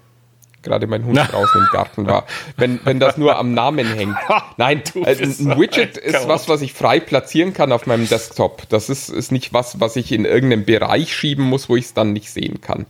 [SPEAKER 6] gerade mein Hund draußen im Garten war. Wenn, wenn das nur am Namen hängt. [LAUGHS] Nein,
[SPEAKER 5] Du
[SPEAKER 6] also ein Widget
[SPEAKER 5] ein
[SPEAKER 6] ist was, was ich frei platzieren kann auf meinem Desktop. Das ist, ist nicht was, was ich in irgendeinen Bereich schieben muss, wo ich es dann nicht sehen kann.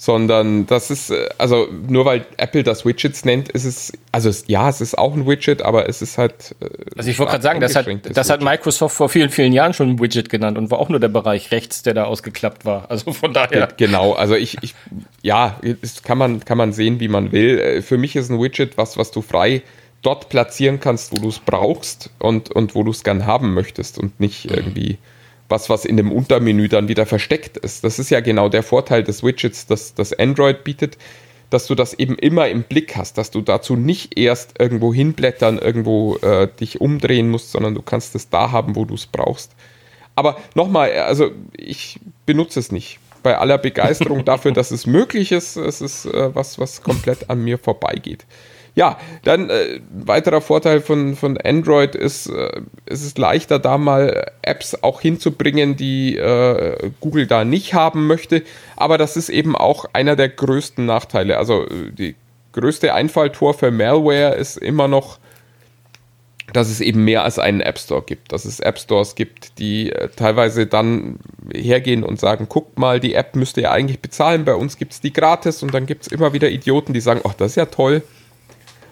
[SPEAKER 6] Sondern das ist, äh, also nur weil Apple das Widgets nennt, ist es, also es, ja, es ist auch ein Widget, aber es ist halt. äh,
[SPEAKER 5] Also ich wollte gerade sagen, das hat, das hat. Microsoft vor vielen, vielen Jahren schon ein Widget genannt und war auch nur der Bereich rechts, der da ausgeklappt war. Also von daher.
[SPEAKER 6] Ge- Genau, also ich, ich ja, das kann man, kann man sehen, wie man will. Äh, Für mich ist ein Widget was, was du frei dort platzieren kannst, wo du es brauchst und, und wo du es gern haben möchtest und nicht irgendwie was, was in dem Untermenü dann wieder versteckt ist. Das ist ja genau der Vorteil des Widgets, das, das Android bietet, dass du das eben immer im Blick hast, dass du dazu nicht erst irgendwo hinblättern, irgendwo äh, dich umdrehen musst, sondern du kannst es da haben, wo du es brauchst. Aber nochmal, also ich benutze es nicht. Bei aller Begeisterung [LAUGHS] dafür, dass es möglich ist, es ist äh, was, was komplett an mir vorbeigeht. Ja, dann äh, weiterer Vorteil von, von Android ist, äh, es ist leichter, da mal Apps auch hinzubringen, die äh, Google da nicht haben möchte. Aber das ist eben auch einer der größten Nachteile. Also äh, die größte Einfalltor für Malware ist immer noch dass es eben mehr als einen App Store gibt. Dass es App Stores gibt, die äh, teilweise dann hergehen und sagen, guckt mal, die App müsst ihr eigentlich bezahlen, bei uns gibt es die gratis und dann gibt es immer wieder Idioten, die sagen, ach, das ist ja toll.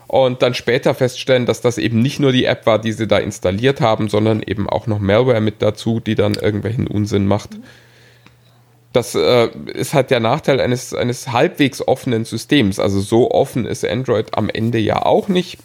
[SPEAKER 6] Und dann später feststellen, dass das eben nicht nur die App war, die sie da installiert haben, sondern eben auch noch Malware mit dazu, die dann irgendwelchen Unsinn macht. Das äh, ist halt der Nachteil eines, eines halbwegs offenen Systems. Also so offen ist Android am Ende ja auch nicht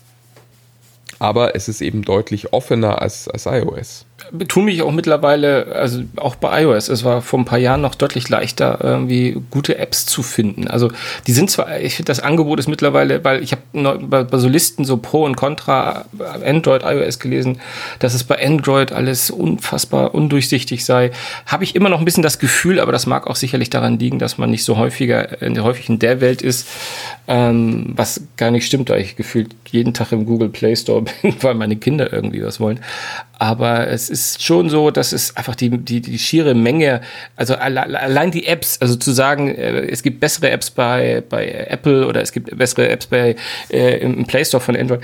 [SPEAKER 6] aber es ist eben deutlich offener als, als iOS.
[SPEAKER 5] Tun mich auch mittlerweile, also auch bei iOS, es war vor ein paar Jahren noch deutlich leichter, irgendwie gute Apps zu finden. Also die sind zwar, ich finde, das Angebot ist mittlerweile, weil ich habe bei, bei so Listen so Pro und Contra Android, iOS gelesen, dass es bei Android alles unfassbar undurchsichtig sei. Habe ich immer noch ein bisschen das Gefühl, aber das mag auch sicherlich daran liegen, dass man nicht so häufiger, äh, häufig in der Welt ist, ähm, was gar nicht stimmt, da ich gefühlt jeden Tag im Google Play Store [LAUGHS] bin, weil meine Kinder irgendwie was wollen. Aber es ist schon so, dass es einfach die, die, die schiere Menge, also alle, allein die Apps, also zu sagen, äh, es gibt bessere Apps bei, bei Apple oder es gibt bessere Apps bei, äh, im Play Store von Android,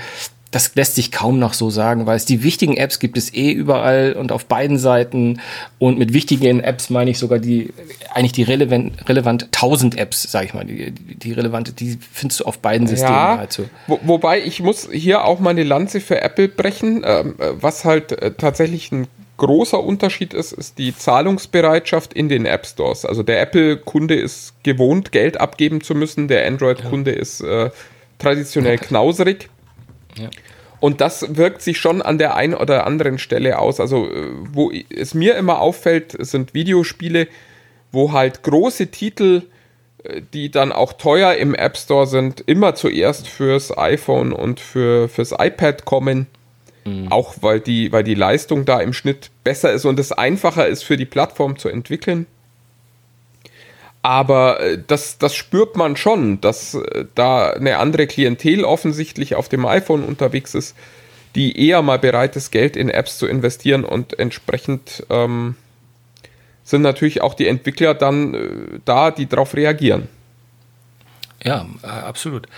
[SPEAKER 5] das lässt sich kaum noch so sagen, weil es die wichtigen Apps gibt es eh überall und auf beiden Seiten. Und mit wichtigen Apps meine ich sogar die, eigentlich die relevant, relevant 1000 Apps, sage ich mal, die, die relevante, die findest du auf beiden Systemen
[SPEAKER 6] Ja,
[SPEAKER 5] halt so.
[SPEAKER 6] wo, wobei ich muss hier auch mal eine Lanze für Apple brechen. Ähm, äh, was halt äh, tatsächlich ein großer Unterschied ist, ist die Zahlungsbereitschaft in den App Stores. Also der Apple-Kunde ist gewohnt, Geld abgeben zu müssen. Der Android-Kunde ist äh, traditionell knauserig.
[SPEAKER 5] Ja.
[SPEAKER 6] Und das wirkt sich schon an der einen oder anderen Stelle aus. Also, äh, wo es mir immer auffällt, sind Videospiele, wo halt große Titel, äh, die dann auch teuer im App Store sind, immer zuerst fürs iPhone und für, fürs iPad kommen. Auch weil die, weil die Leistung da im Schnitt besser ist und es einfacher ist für die Plattform zu entwickeln. Aber äh, das, das spürt man schon, dass äh, da eine andere Klientel offensichtlich auf dem iPhone unterwegs ist, die eher mal bereit ist, Geld in Apps zu investieren und entsprechend ähm, sind natürlich auch die Entwickler dann äh, da, die darauf reagieren.
[SPEAKER 5] Ja, äh, absolut.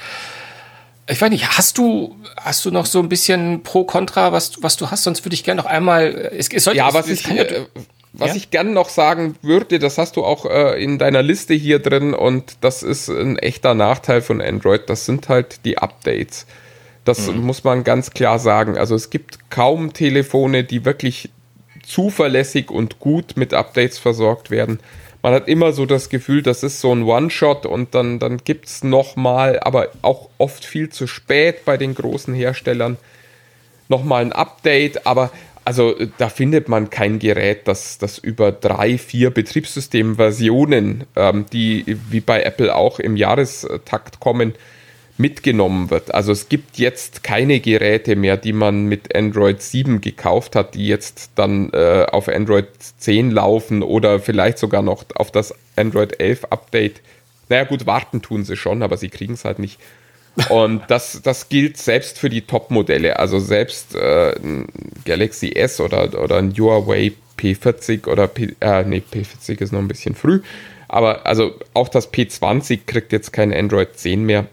[SPEAKER 5] Ich weiß nicht, hast du, hast du noch so ein bisschen pro Contra, was, was du hast? Sonst würde ich gerne noch einmal. Es, es sollte,
[SPEAKER 6] Ja, was
[SPEAKER 5] es
[SPEAKER 6] ich, äh, was
[SPEAKER 5] Ja?
[SPEAKER 6] ich gern noch sagen würde, das hast du auch äh, in deiner Liste hier drin und das ist ein echter Nachteil von Android, das sind halt die Updates. Das mhm. muss man ganz klar sagen. Also es gibt kaum Telefone, die wirklich zuverlässig und gut mit Updates versorgt werden. Man hat immer so das Gefühl, das ist so ein One-Shot und dann, dann gibt es nochmal, aber auch oft viel zu spät bei den großen Herstellern, nochmal ein Update. Aber also da findet man kein Gerät, das, das über drei, vier Betriebssystemversionen, ähm, die wie bei Apple auch im Jahrestakt kommen, mitgenommen wird. Also es gibt jetzt keine Geräte mehr, die man mit Android 7 gekauft hat, die jetzt dann äh, auf Android 10 laufen oder vielleicht sogar noch auf das Android 11 Update. Naja gut, warten tun sie schon, aber sie kriegen es halt nicht. Und das, das gilt selbst für die Top-Modelle. Also selbst äh, ein Galaxy S oder, oder ein Huawei P40 oder P, äh, nee, P40 ist noch ein bisschen früh. Aber also auch das P20 kriegt jetzt kein Android 10 mehr.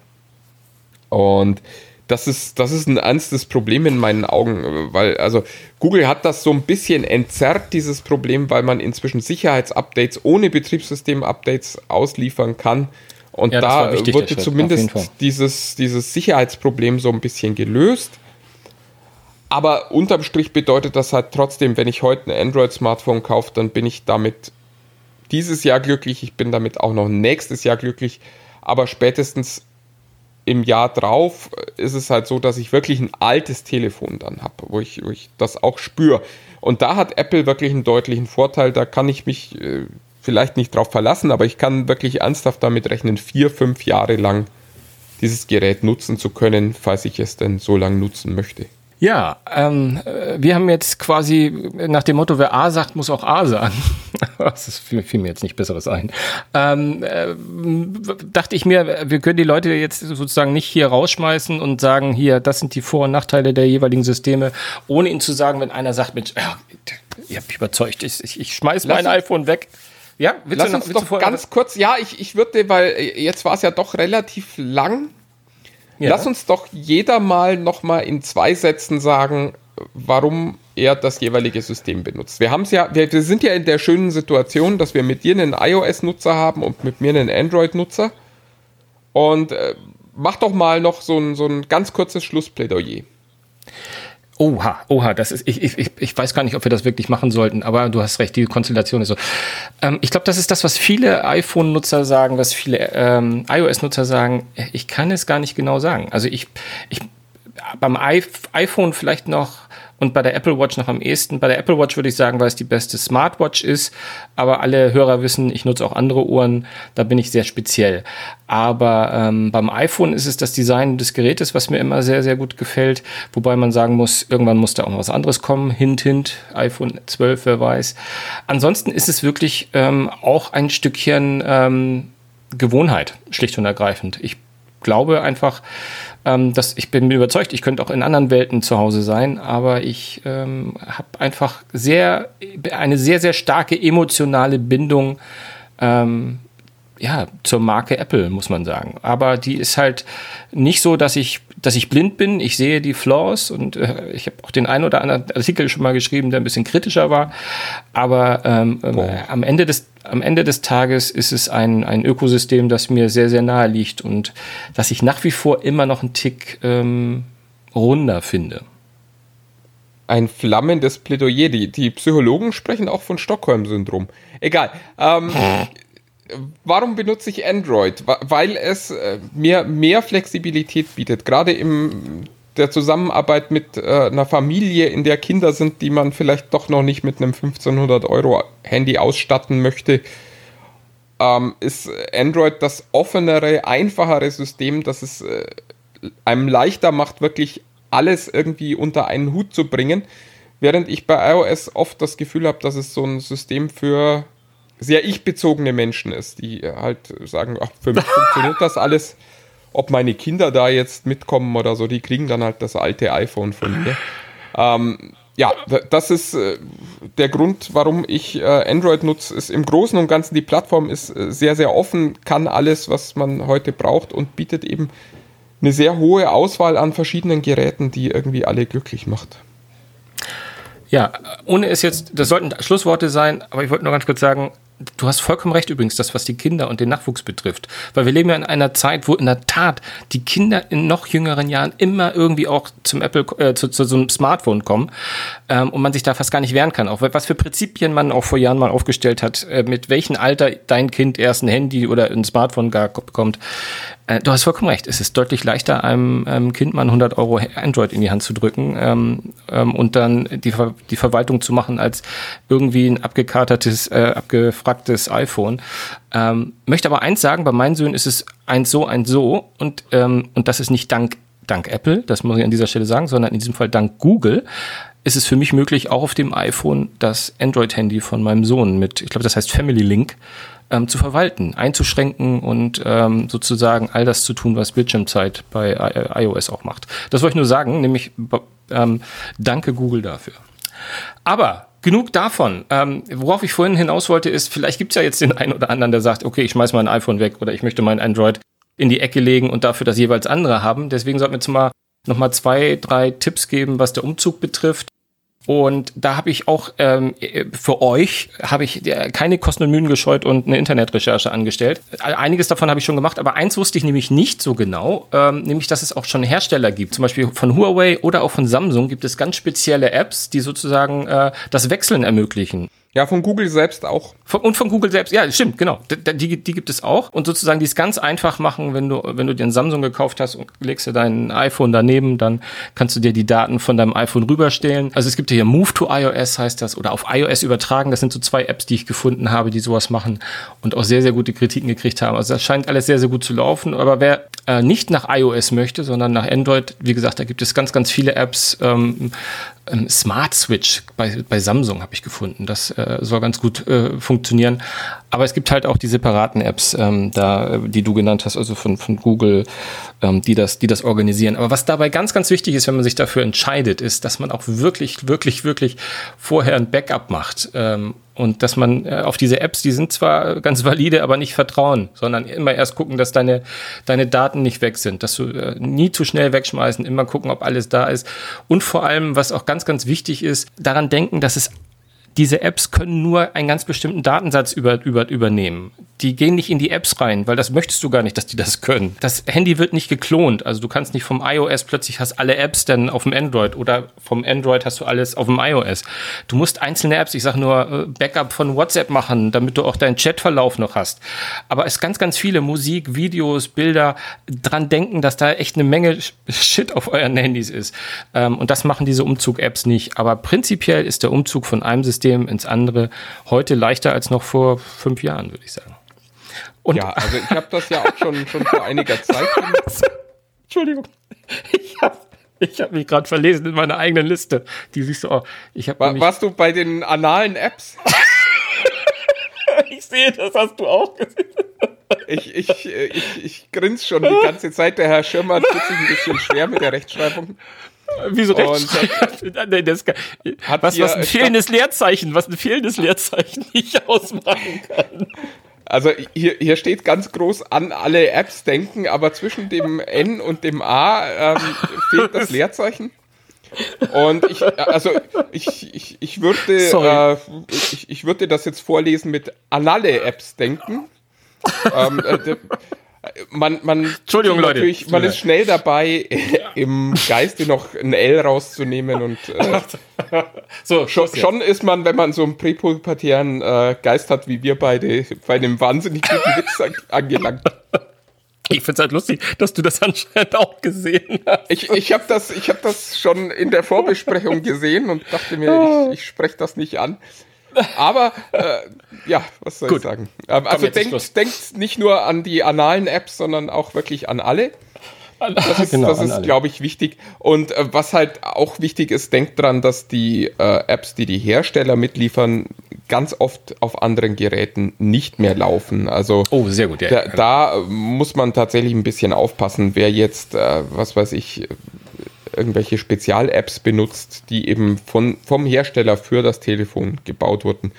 [SPEAKER 6] Und das ist, das ist ein ernstes Problem in meinen Augen, weil also Google hat das so ein bisschen entzerrt, dieses Problem, weil man inzwischen Sicherheitsupdates ohne Betriebssystem-Updates ausliefern kann. Und ja, da wurde zumindest dieses, dieses Sicherheitsproblem so ein bisschen gelöst. Aber unterm Strich bedeutet das halt trotzdem, wenn ich heute ein Android-Smartphone kaufe, dann bin ich damit dieses Jahr glücklich. Ich bin damit auch noch nächstes Jahr glücklich. Aber spätestens im Jahr drauf ist es halt so, dass ich wirklich ein altes Telefon dann habe, wo ich, wo ich das auch spüre. Und da hat Apple wirklich einen deutlichen Vorteil. Da kann ich mich äh, vielleicht nicht drauf verlassen, aber ich kann wirklich ernsthaft damit rechnen, vier, fünf Jahre lang dieses Gerät nutzen zu können, falls ich es denn so lange nutzen möchte.
[SPEAKER 5] Ja, ähm, wir haben jetzt quasi nach dem Motto, wer A sagt, muss auch A sagen. [LAUGHS] das fiel, fiel mir jetzt nicht Besseres ein. Ähm, äh, dachte ich mir, wir können die Leute jetzt sozusagen nicht hier rausschmeißen und sagen, hier, das sind die Vor- und Nachteile der jeweiligen Systeme, ohne ihnen zu sagen, wenn einer sagt, Mensch, ja, ihr habt mich überzeugt, ich, ich, ich schmeiß mein iPhone weg.
[SPEAKER 6] Ja, willst Lass du noch, uns doch ganz kurz, ja, ich, ich würde, weil äh, jetzt war es ja doch relativ lang. Ja. Lass uns doch jeder mal nochmal in zwei Sätzen sagen, warum er das jeweilige System benutzt. Wir haben es ja, wir, wir, sind ja in der schönen Situation, dass wir mit dir einen iOS-Nutzer haben und mit mir einen Android-Nutzer. Und äh, mach doch mal noch so ein, so ein ganz kurzes Schlussplädoyer.
[SPEAKER 5] Oha, oha, das ist, ich, ich, ich weiß gar nicht, ob wir das wirklich machen sollten, aber du hast recht, die Konstellation ist so. Ähm, ich glaube, das ist das, was viele iPhone-Nutzer sagen, was viele ähm, iOS-Nutzer sagen. Ich kann es gar nicht genau sagen. Also ich, ich beim iPhone vielleicht noch und bei der Apple Watch noch am ehesten. Bei der Apple Watch würde ich sagen, weil es die beste Smartwatch ist, aber alle Hörer wissen, ich nutze auch andere Uhren, da bin ich sehr speziell. Aber ähm, beim iPhone ist es das Design des Gerätes, was mir immer sehr, sehr gut gefällt, wobei man sagen muss, irgendwann muss da auch noch was anderes kommen, hint, hint, iPhone 12, wer weiß. Ansonsten ist es wirklich ähm, auch ein Stückchen ähm, Gewohnheit, schlicht und ergreifend. Ich glaube einfach, ähm, dass ich bin überzeugt, ich könnte auch in anderen Welten zu Hause sein, aber ich ähm, habe einfach sehr eine sehr sehr starke emotionale Bindung ähm, ja, zur Marke Apple, muss man sagen. Aber die ist halt nicht so, dass ich, dass ich blind bin. Ich sehe die Flaws und äh, ich habe auch den einen oder anderen Artikel schon mal geschrieben, der ein bisschen kritischer war. Aber ähm, äh, am Ende des am Ende des Tages ist es ein, ein Ökosystem, das mir sehr, sehr nahe liegt und das ich nach wie vor immer noch einen Tick ähm, runder finde.
[SPEAKER 6] Ein flammendes Plädoyer. Die, die Psychologen sprechen auch von Stockholm-Syndrom. Egal. Ähm, [LAUGHS] warum benutze ich Android? Weil es äh, mir mehr Flexibilität bietet, gerade in der Zusammenarbeit mit äh, einer Familie, in der Kinder sind, die man vielleicht doch noch nicht mit einem 1500 Euro Handy ausstatten möchte, ähm, ist Android das offenere, einfachere System, das es äh, einem leichter macht, wirklich alles irgendwie unter einen Hut zu bringen. Während ich bei iOS oft das Gefühl habe, dass es so ein System für sehr ich-bezogene Menschen ist, die halt sagen, ach, für mich funktioniert das alles. Ob meine Kinder da jetzt mitkommen oder so, die kriegen dann halt das alte iPhone von mir. Ähm, ja, das ist äh, der Grund, warum ich äh, Android nutze. Ist im Großen und Ganzen die Plattform ist äh, sehr, sehr offen, kann alles, was man heute braucht und bietet eben eine sehr hohe Auswahl an verschiedenen Geräten, die irgendwie alle glücklich macht.
[SPEAKER 5] Ja, ohne es jetzt, das sollten Schlussworte sein, aber ich wollte nur ganz kurz sagen, du hast vollkommen recht übrigens, das, was die Kinder und den Nachwuchs betrifft. Weil wir leben ja in einer Zeit, wo in der Tat die Kinder in noch jüngeren Jahren immer irgendwie auch zum Apple, äh, zu, zu so einem Smartphone kommen ähm, und man sich da fast gar nicht wehren kann. Auch was für Prinzipien man auch vor Jahren mal aufgestellt hat, äh, mit welchem Alter dein Kind erst ein Handy oder ein Smartphone gar bekommt. Äh, du hast vollkommen recht. Es ist deutlich leichter, einem, einem Kind mal 100 Euro Android in die Hand zu drücken ähm, ähm, und dann die, Ver die Verwaltung zu machen als irgendwie ein abgekatertes, äh, abgefragtes iPhone. Ähm, möchte aber eins sagen, bei meinen Söhnen ist es eins so, eins so und, ähm, und das ist nicht dank, dank Apple, das muss ich an dieser Stelle sagen, sondern in diesem Fall dank Google ist es für mich möglich, auch auf dem iPhone das Android-Handy von meinem Sohn mit, ich glaube, das heißt Family Link, ähm, zu verwalten, einzuschränken und ähm, sozusagen all das zu tun, was Bildschirmzeit bei I iOS auch macht. Das wollte ich nur sagen, nämlich ähm, danke Google dafür. Aber genug davon. Ähm, worauf ich vorhin hinaus wollte, ist, vielleicht gibt es ja jetzt den einen oder anderen, der sagt, okay, ich schmeiß mein iPhone weg oder ich möchte mein Android in die Ecke legen und dafür das jeweils andere haben. Deswegen sollten wir jetzt mal noch mal zwei, drei Tipps geben, was der Umzug betrifft. Und da habe ich auch ähm, für euch habe ich äh, keine Kosten und Mühen gescheut und eine Internetrecherche angestellt. Einiges davon habe ich schon gemacht, aber eins wusste ich nämlich nicht so genau, ähm, nämlich dass es auch schon Hersteller gibt. Zum Beispiel von Huawei oder auch von Samsung gibt es ganz spezielle Apps, die sozusagen äh, das Wechseln ermöglichen.
[SPEAKER 6] Ja, von Google selbst auch.
[SPEAKER 5] und von Google selbst, ja, stimmt, genau. Die, die gibt es auch. Und sozusagen die es ganz einfach machen, wenn du, wenn du dir ein Samsung gekauft hast und legst dir dein iPhone daneben, dann kannst du dir die Daten von deinem iPhone rüberstellen. Also es gibt hier Move to iOS heißt das oder auf iOS übertragen. Das sind so zwei Apps, die ich gefunden habe, die sowas machen und auch sehr, sehr gute Kritiken gekriegt haben. Also das scheint alles sehr, sehr gut zu laufen. Aber wer äh, nicht nach iOS möchte, sondern nach Android, wie gesagt, da gibt es ganz, ganz viele Apps. Ähm, ähm, Smart Switch bei, bei Samsung habe ich gefunden. Das äh, soll ganz gut äh, funktionieren. Aber es gibt halt auch die separaten Apps, ähm, da, die du genannt hast, also von, von Google, ähm, die, das, die das organisieren. Aber was dabei ganz, ganz wichtig ist, wenn man sich dafür entscheidet, ist, dass man auch wirklich, wirklich, wirklich vorher ein Backup macht. Ähm, und dass man äh, auf diese Apps, die sind zwar ganz valide, aber nicht vertrauen, sondern immer erst gucken, dass deine, deine Daten nicht weg sind, dass du äh, nie zu schnell wegschmeißen, immer gucken, ob alles da ist. Und vor allem, was auch ganz, ganz wichtig ist, daran denken, dass es diese Apps können nur einen ganz bestimmten Datensatz über, über, übernehmen. Die gehen nicht in die Apps rein, weil das möchtest du gar nicht, dass die das können. Das Handy wird nicht geklont. Also du kannst nicht vom iOS plötzlich hast alle Apps dann auf dem Android oder vom Android hast du alles auf dem iOS. Du musst einzelne Apps, ich sage nur äh, Backup von WhatsApp machen, damit du auch deinen Chatverlauf noch hast. Aber es ganz, ganz viele Musik, Videos, Bilder dran denken, dass da echt eine Menge Shit auf euren Handys ist. Ähm, und das machen diese Umzug-Apps nicht. Aber prinzipiell ist der Umzug von einem System System ins andere heute leichter als noch vor fünf Jahren, würde ich sagen.
[SPEAKER 6] Und ja, also ich habe das ja auch schon, schon vor einiger Zeit [LAUGHS] gemacht.
[SPEAKER 5] Entschuldigung. Ich habe ich hab mich gerade verlesen in meiner eigenen Liste. Die siehst du auch. Ich hab
[SPEAKER 6] War, warst du bei den analen Apps? [LAUGHS]
[SPEAKER 5] ich sehe, das hast du auch gesehen.
[SPEAKER 6] Ich, ich, ich, ich grinse schon die ganze Zeit. Der Herr Schirmer tut sich ein bisschen schwer mit der Rechtschreibung.
[SPEAKER 5] Wieso Rechtschreibung? [LAUGHS] was, was ein fehlendes Leerzeichen, was ein fehlendes Leerzeichen nicht ausmachen kann.
[SPEAKER 6] Also hier, hier steht ganz groß an alle Apps denken, aber zwischen dem N und dem A ähm, [LAUGHS] fehlt das Leerzeichen. Und ich, also ich, ich, ich würde, äh, ich, ich würde das jetzt vorlesen mit an alle Apps denken. ähm, äh, man, man,
[SPEAKER 5] Entschuldigung, Leute. Natürlich,
[SPEAKER 6] man ist schnell dabei, [LAUGHS] im Geiste noch ein L rauszunehmen und äh, so, schon, schon, ist man, wenn man so einen präpubertären äh, Geist hat, wie wir beide, bei einem wahnsinnig guten Witz angelangt.
[SPEAKER 5] Ich finde es halt lustig, dass du das anscheinend auch gesehen hast.
[SPEAKER 6] Ich, ich habe das, hab das schon in der Vorbesprechung gesehen und dachte mir, ich, ich spreche das nicht an. Aber äh, ja, was soll Gut. ich sagen? Ähm, also denkt, denkt nicht nur an die analen Apps, sondern auch wirklich an alle. Das ist, genau, das ist glaube ich, wichtig. Und äh, was halt auch wichtig ist, denkt dran, dass die äh, Apps, die die Hersteller mitliefern, ganz oft auf anderen Geräten nicht mehr laufen. Also
[SPEAKER 5] oh, sehr gut. Ja,
[SPEAKER 6] da, da, muss man tatsächlich ein bisschen aufpassen, wer jetzt, äh, was weiß ich, irgendwelche Spezial-Apps benutzt, die eben von, vom Hersteller für das Telefon gebaut wurden.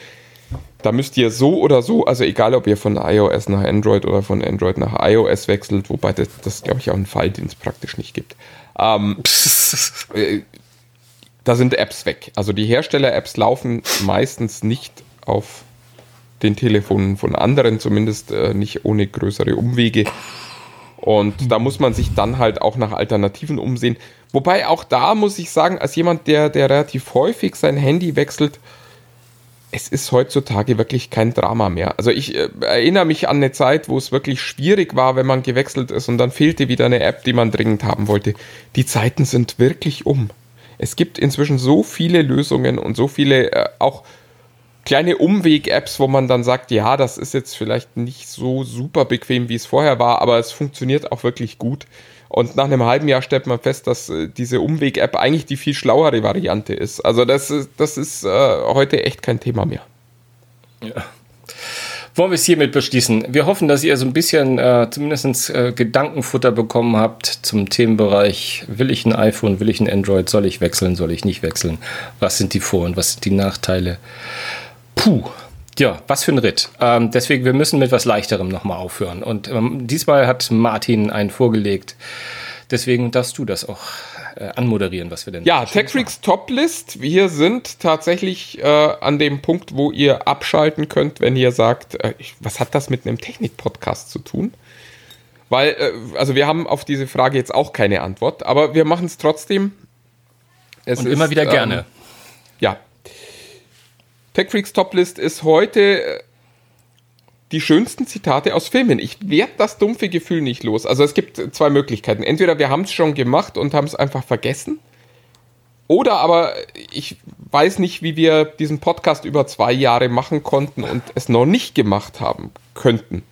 [SPEAKER 6] Da müsst ihr so oder so, also egal ob ihr von iOS nach Android oder von Android nach iOS wechselt, wobei das, das glaube ich, auch einen Fall, den es praktisch nicht gibt. Ähm, [LAUGHS] äh, da sind Apps weg. Also die Hersteller-Apps laufen meistens nicht auf den Telefonen von anderen, zumindest äh, nicht ohne größere Umwege. Und da muss man sich dann halt auch nach Alternativen umsehen. Wobei auch da muss ich sagen, als jemand, der, der relativ häufig sein Handy wechselt, es ist heutzutage wirklich kein Drama mehr. Also ich äh, erinnere mich an eine Zeit, wo es wirklich schwierig war, wenn man gewechselt ist und dann fehlte wieder eine App, die man dringend haben wollte. Die Zeiten sind wirklich um. Es gibt inzwischen so viele Lösungen und so viele äh, auch kleine Umweg-Apps, wo man dann sagt, ja, das ist jetzt vielleicht nicht so super bequem, wie es vorher war, aber es funktioniert auch wirklich gut. Und nach einem halben Jahr stellt man fest, dass äh, diese Umweg-App eigentlich die viel schlauere Variante ist. Also das ist, das ist äh, heute echt kein Thema mehr.
[SPEAKER 5] Ja. Wollen wir es hiermit beschließen? Wir hoffen, dass ihr so ein bisschen äh, zumindest äh, Gedankenfutter bekommen habt zum Themenbereich, will ich ein iPhone, will ich ein Android, soll ich wechseln, soll ich nicht wechseln? Was sind die Vor- und was sind die Nachteile? Puh, ja, was für ein Ritt. Ähm, deswegen, wir müssen mit was Leichterem nochmal aufhören. Und ähm, diesmal hat Martin einen vorgelegt. Deswegen darfst du das auch äh, anmoderieren, was wir denn.
[SPEAKER 6] Ja, TechFreaks Top-List. Wir sind tatsächlich äh, an dem Punkt, wo ihr abschalten könnt, wenn ihr sagt, äh, ich, was hat das mit einem Technik-Podcast zu tun? Weil, äh, also wir haben auf diese Frage jetzt auch keine Antwort, aber wir machen es trotzdem.
[SPEAKER 5] Es Und ist, immer wieder ähm, gerne.
[SPEAKER 6] Ja, TechFreaks Toplist ist heute äh, die schönsten Zitate aus Filmen. Ich werde das dumpfe Gefühl nicht los. Also es gibt zwei Möglichkeiten. Entweder wir haben es schon gemacht und haben es einfach vergessen. Oder aber ich weiß nicht, wie wir diesen Podcast über zwei Jahre machen konnten und es noch nicht gemacht haben könnten.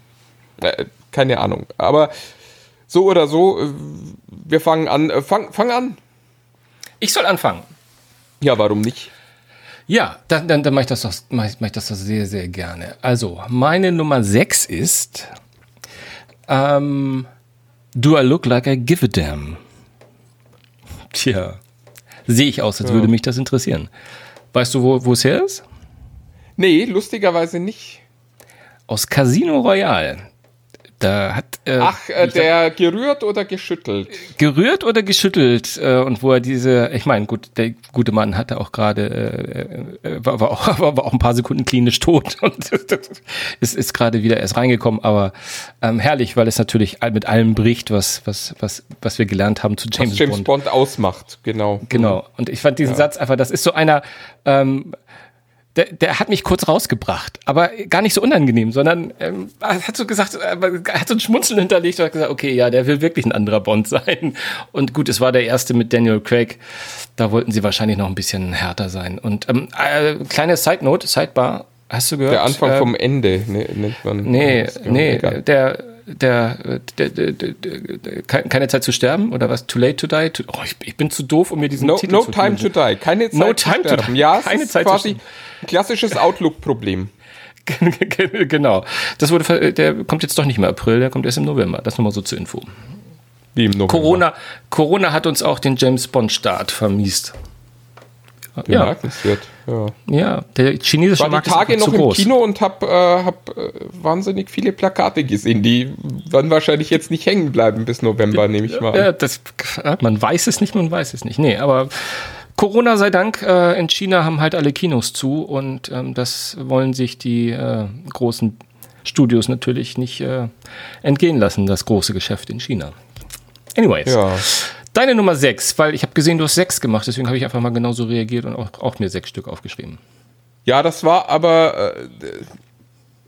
[SPEAKER 6] Äh, keine Ahnung. Aber so oder so, äh, wir fangen an. Äh, fang, fang an.
[SPEAKER 5] Ich soll anfangen.
[SPEAKER 6] Ja, warum nicht?
[SPEAKER 5] Ja, dann, dann, dann mache ich, das doch, mach ich, mach ich das doch sehr, sehr gerne. Also, meine Nummer 6 ist ähm, Do I look like I give a damn? Tja, sehe ich aus, als ja. würde mich das interessieren. Weißt du, wo, wo es her ist?
[SPEAKER 6] Nee, lustigerweise nicht.
[SPEAKER 5] Aus Casino Royale. Da hat.
[SPEAKER 6] Äh, Ach, äh, der sag, gerührt oder geschüttelt?
[SPEAKER 5] Gerührt oder geschüttelt. Äh, und wo er diese, ich meine, gut, der gute Mann hatte auch gerade, äh, äh war, war, auch, [LAUGHS] war auch ein paar Sekunden klinisch tot [LAUGHS] und ist, ist gerade wieder erst reingekommen, aber ähm, herrlich, weil es natürlich mit allem bricht, was, was, was, was wir gelernt haben zu James, was
[SPEAKER 6] James Bond. Bond ausmacht, genau.
[SPEAKER 5] Genau. Und ich fand diesen ja. Satz einfach, das ist so einer, ähm, der, der hat mich kurz rausgebracht, aber gar nicht so unangenehm, sondern ähm, hat so gesagt, hat so ein Schmunzeln hinterlegt und hat gesagt, okay, ja, der will wirklich ein anderer Bond [LAUGHS] sein. Und gut, es war der erste mit Daniel Craig. Da wollten sie wahrscheinlich noch ein bisschen härter sein. Und ähm, äh, kleine Side Note, Sidebar, hast du gehört?
[SPEAKER 6] Der Anfang äh, vom Ende ne, nennt man.
[SPEAKER 5] Nee, nee, der der, der, der, der, keine Zeit zu sterben oder was? Too late to die? To, oh, ich, ich, bin zu doof, um mir diesen
[SPEAKER 6] no,
[SPEAKER 5] Titel
[SPEAKER 6] no
[SPEAKER 5] zu
[SPEAKER 6] time to die. Keine Zeit
[SPEAKER 5] no zu time sterben. To die.
[SPEAKER 6] Ja, keine Zeit quasi ein klassisches Outlook-Problem. [LAUGHS]
[SPEAKER 5] genau. Das wurde, der kommt jetzt doch nicht mehr April, der kommt erst im November. Das nochmal so zur Info.
[SPEAKER 6] Wie im November.
[SPEAKER 5] Corona, Corona hat uns auch den James Bond Start vermiest.
[SPEAKER 6] Bemerkenswert.
[SPEAKER 5] Ja. ja, der chinesische
[SPEAKER 6] war
[SPEAKER 5] Markt
[SPEAKER 6] die Tage noch im groß. Kino und habe äh, hab, äh, wahnsinnig viele Plakate gesehen. Die werden wahrscheinlich jetzt nicht hängen bleiben bis November, nehme ich mal
[SPEAKER 5] Ja, das, man weiß es nicht, man weiß es nicht. Nee, aber Corona sei Dank, äh, in China haben halt alle Kinos zu und ähm, das wollen sich die äh, großen Studios natürlich nicht äh, entgehen lassen, das große Geschäft in China. Anyways. Ja. Deine Nummer 6, weil ich habe gesehen, du hast 6 gemacht, deswegen habe ich einfach mal genauso reagiert und auch, auch mir sechs Stück aufgeschrieben.
[SPEAKER 6] Ja, das war aber äh,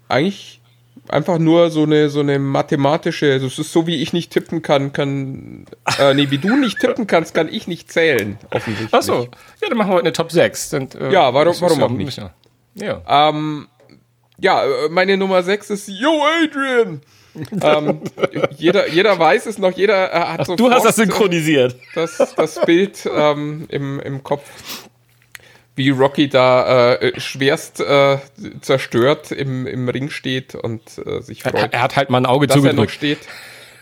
[SPEAKER 6] eigentlich einfach nur so eine, so eine mathematische, also es ist so, wie ich nicht tippen kann, kann, äh, nee, wie du nicht tippen kannst, kann ich nicht zählen, offensichtlich.
[SPEAKER 5] Achso, ja, dann machen wir heute eine Top 6. Und,
[SPEAKER 6] äh, ja, warum, warum auch nicht? Ja. Ähm, ja, äh, meine Nummer 6 ist Yo Adrian! Ähm, jeder, jeder weiß es noch, jeder äh, hat
[SPEAKER 5] so. Du hast das synchronisiert.
[SPEAKER 6] Das, das Bild ähm, im, im Kopf, wie Rocky da äh, schwerst äh, zerstört im, im Ring steht und äh, sich
[SPEAKER 5] freut. Er, er, hat halt mal ein Auge dass zugedrückt. Er noch
[SPEAKER 6] steht.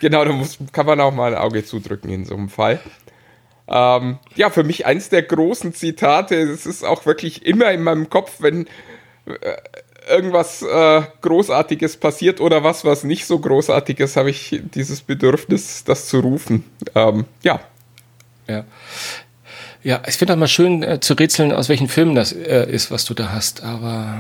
[SPEAKER 6] Genau, da muss, kann man auch mal ein Auge zudrücken in so einem Fall. Ähm, ja, für mich eins der großen Zitate. Es ist auch wirklich immer in meinem Kopf, wenn äh, irgendwas äh, Großartiges passiert oder was, was nicht so großartig ist, habe ich dieses Bedürfnis, das zu rufen. Ähm, ja.
[SPEAKER 5] Ja. Ja, ich finde auch mal schön äh, zu rätseln, aus welchen Filmen das äh, ist, was du da hast, aber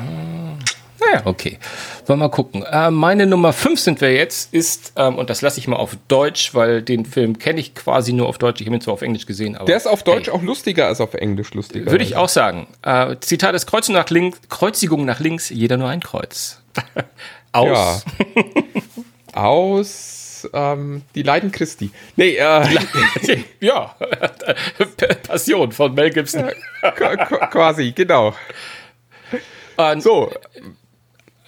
[SPEAKER 5] Naja, okay. Wollen wir mal gucken. Äh, meine Nummer 5 sind wir jetzt, ist, ähm, und das lasse ich mal auf Deutsch, weil den Film kenne ich quasi nur auf Deutsch. Ich habe ihn zwar auf Englisch gesehen, aber.
[SPEAKER 6] Der ist auf Deutsch
[SPEAKER 5] hey,
[SPEAKER 6] auch lustiger als auf Englisch lustiger.
[SPEAKER 5] Würde ich auch sagen. Äh, Zitat ist Kreuzigung nach links, Kreuzigung nach links, jeder nur ein Kreuz. [LAUGHS] Aus.
[SPEAKER 6] Ja. Aus ähm, Die Leiden Christi. Nee, äh,
[SPEAKER 5] ja. [LAUGHS] Passion von Mel Gibson.
[SPEAKER 6] qu- qu- quasi, genau.
[SPEAKER 5] Äh,
[SPEAKER 6] So,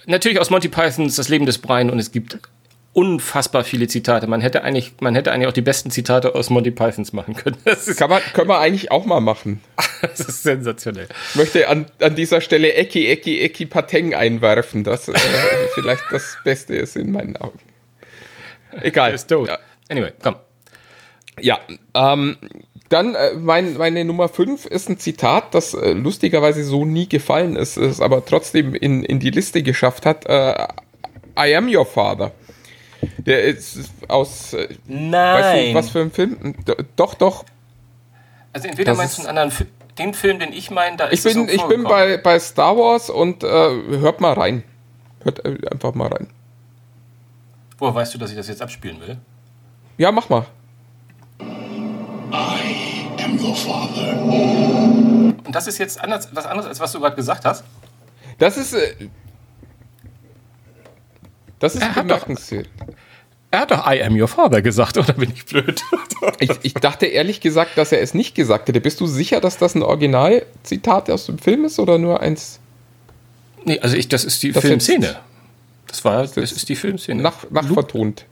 [SPEAKER 5] natürlich aus Monty Pythons Das Leben des Brian und es gibt unfassbar viele Zitate. Man hätte eigentlich, man hätte eigentlich auch die besten Zitate aus Monty Pythons machen können. [LAUGHS] Das ist,
[SPEAKER 6] kann man, können wir eigentlich auch mal machen. [LAUGHS]
[SPEAKER 5] das ist sensationell.
[SPEAKER 6] Ich möchte an, an dieser Stelle Eki, Eki, Eki Pateng einwerfen, das äh, [LAUGHS] vielleicht das Beste ist in meinen Augen. Egal.
[SPEAKER 5] Anyway, komm.
[SPEAKER 6] ja ähm, dann äh, mein, meine Nummer 5 ist ein Zitat, das äh, lustigerweise so nie gefallen ist, es aber trotzdem in, in die Liste geschafft hat. Äh, I am your father. Der ist aus, äh, weißt du, was für ein Film? Doch, doch.
[SPEAKER 5] Also entweder
[SPEAKER 6] Das
[SPEAKER 5] meinst du
[SPEAKER 6] ist-
[SPEAKER 5] einen anderen Fi den Film, den ich meine, da ist
[SPEAKER 6] Ich bin,
[SPEAKER 5] es
[SPEAKER 6] ich bin bei, bei Star Wars und äh, hört mal rein. Hört äh, einfach mal rein.
[SPEAKER 5] Woher weißt du, dass ich das jetzt abspielen will?
[SPEAKER 6] Ja, mach mal.
[SPEAKER 1] I am your father.
[SPEAKER 5] Und das ist jetzt anders, was anderes, als was du gerade gesagt hast?
[SPEAKER 6] Das ist. Äh, das ist
[SPEAKER 5] Er hat doch-
[SPEAKER 6] bemerkenswert.
[SPEAKER 5] Er hat doch I am your father gesagt, oder bin ich blöd? [LAUGHS]
[SPEAKER 6] Ich, ich dachte ehrlich gesagt, dass er es nicht gesagt hätte. Bist du sicher, dass das ein Originalzitat aus dem Film ist oder nur eins
[SPEAKER 5] nee, also ich, das ist die
[SPEAKER 6] Das
[SPEAKER 5] Filmszene. Das war, das ist die Filmszene.
[SPEAKER 6] nach, nachvertont?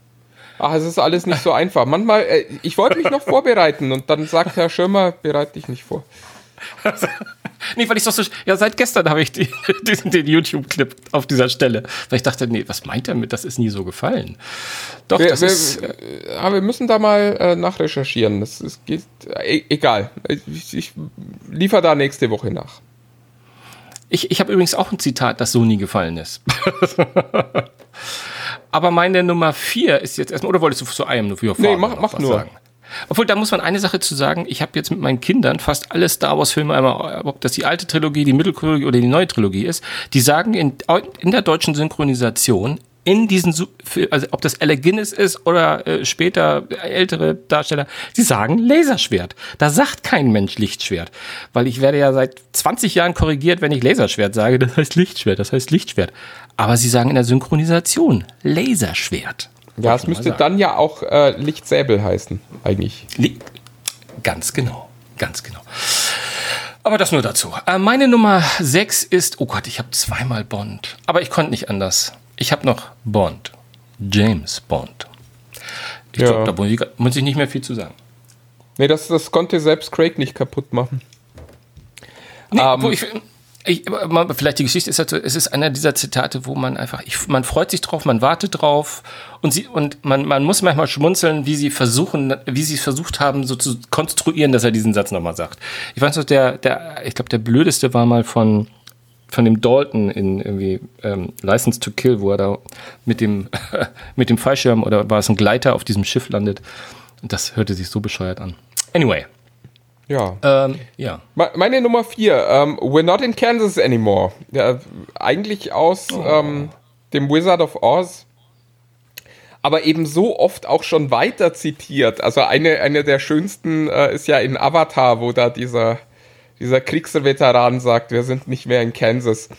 [SPEAKER 6] Ach, es ist alles nicht so einfach. Manchmal, äh, ich wollte mich noch vorbereiten und dann sagt Herr Schirmer, bereite dich nicht vor. [LAUGHS]
[SPEAKER 5] Nee, weil ich doch so. Ja, seit gestern habe ich die, [LAUGHS] diesen, den YouTube-Clip auf dieser Stelle. Weil ich dachte, nee, was meint er mit, das ist nie so gefallen? Doch,
[SPEAKER 6] Wir,
[SPEAKER 5] das
[SPEAKER 6] wir,
[SPEAKER 5] ist. äh,
[SPEAKER 6] aber wir müssen da mal äh, nachrecherchieren. Das, es geht, äh, egal. Ich, ich liefere da nächste Woche nach.
[SPEAKER 5] Ich, ich habe übrigens auch ein Zitat, das so nie gefallen ist. [LAUGHS] Aber meine Nummer vier ist jetzt erstmal, oder wolltest du zu einem nur für
[SPEAKER 6] Nee, mach- mach nur.
[SPEAKER 5] Obwohl, da muss man eine Sache zu sagen. Ich habe jetzt mit meinen Kindern fast alle Star Wars-Filme, einmal, ob das die alte Trilogie, die Mitteltrilogie oder die neue Trilogie ist, die sagen in, in der deutschen Synchronisation, in diesen, also ob das Alec Guinness ist oder äh, später ältere Darsteller, sie sagen Laserschwert. Da sagt kein Mensch Lichtschwert. Weil ich werde ja seit 20 Jahren korrigiert, wenn ich Laserschwert sage. Das heißt Lichtschwert, das heißt Lichtschwert. Aber sie sagen in der Synchronisation Laserschwert.
[SPEAKER 6] Ja, es müsste dann ja auch äh, Lichtsäbel heißen, eigentlich.
[SPEAKER 5] Li ganz genau, ganz genau. Aber das nur dazu. Äh, meine Nummer 6 ist, oh Gott, ich habe zweimal Bond. Aber ich konnte nicht anders. Ich habe noch Bond. James Bond. Ich
[SPEAKER 6] Ja.
[SPEAKER 5] glaube, da muss ich, muss ich nicht mehr viel zu sagen.
[SPEAKER 6] Nee, das, das konnte selbst Craig nicht kaputt machen.
[SPEAKER 5] Nee,
[SPEAKER 6] Ähm,
[SPEAKER 5] wo ich, ich, vielleicht die Geschichte ist halt so, es ist einer dieser Zitate, wo man einfach, ich, man freut sich drauf, man wartet drauf und sie, und man, man muss manchmal schmunzeln, wie sie versuchen, wie sie es versucht haben, so zu konstruieren, dass er diesen Satz nochmal sagt. Ich weiß noch, der, der, ich glaube, der blödeste war mal von, von dem Dalton in irgendwie ähm, License to Kill, wo er da mit dem, [LAUGHS] mit dem Fallschirm oder war es ein Gleiter auf diesem Schiff landet. Das hörte sich so bescheuert an. Anyway,
[SPEAKER 6] Ja.
[SPEAKER 5] ähm, ja.
[SPEAKER 6] Me- Meine Nummer vier, ähm, We're not in Kansas anymore. Ja, eigentlich aus ähm, dem Wizard of Oz. Aber eben so oft auch schon weiter zitiert. Also eine, eine der schönsten äh, ist ja in Avatar, wo da dieser, dieser Kriegsveteran sagt, wir sind nicht mehr in Kansas.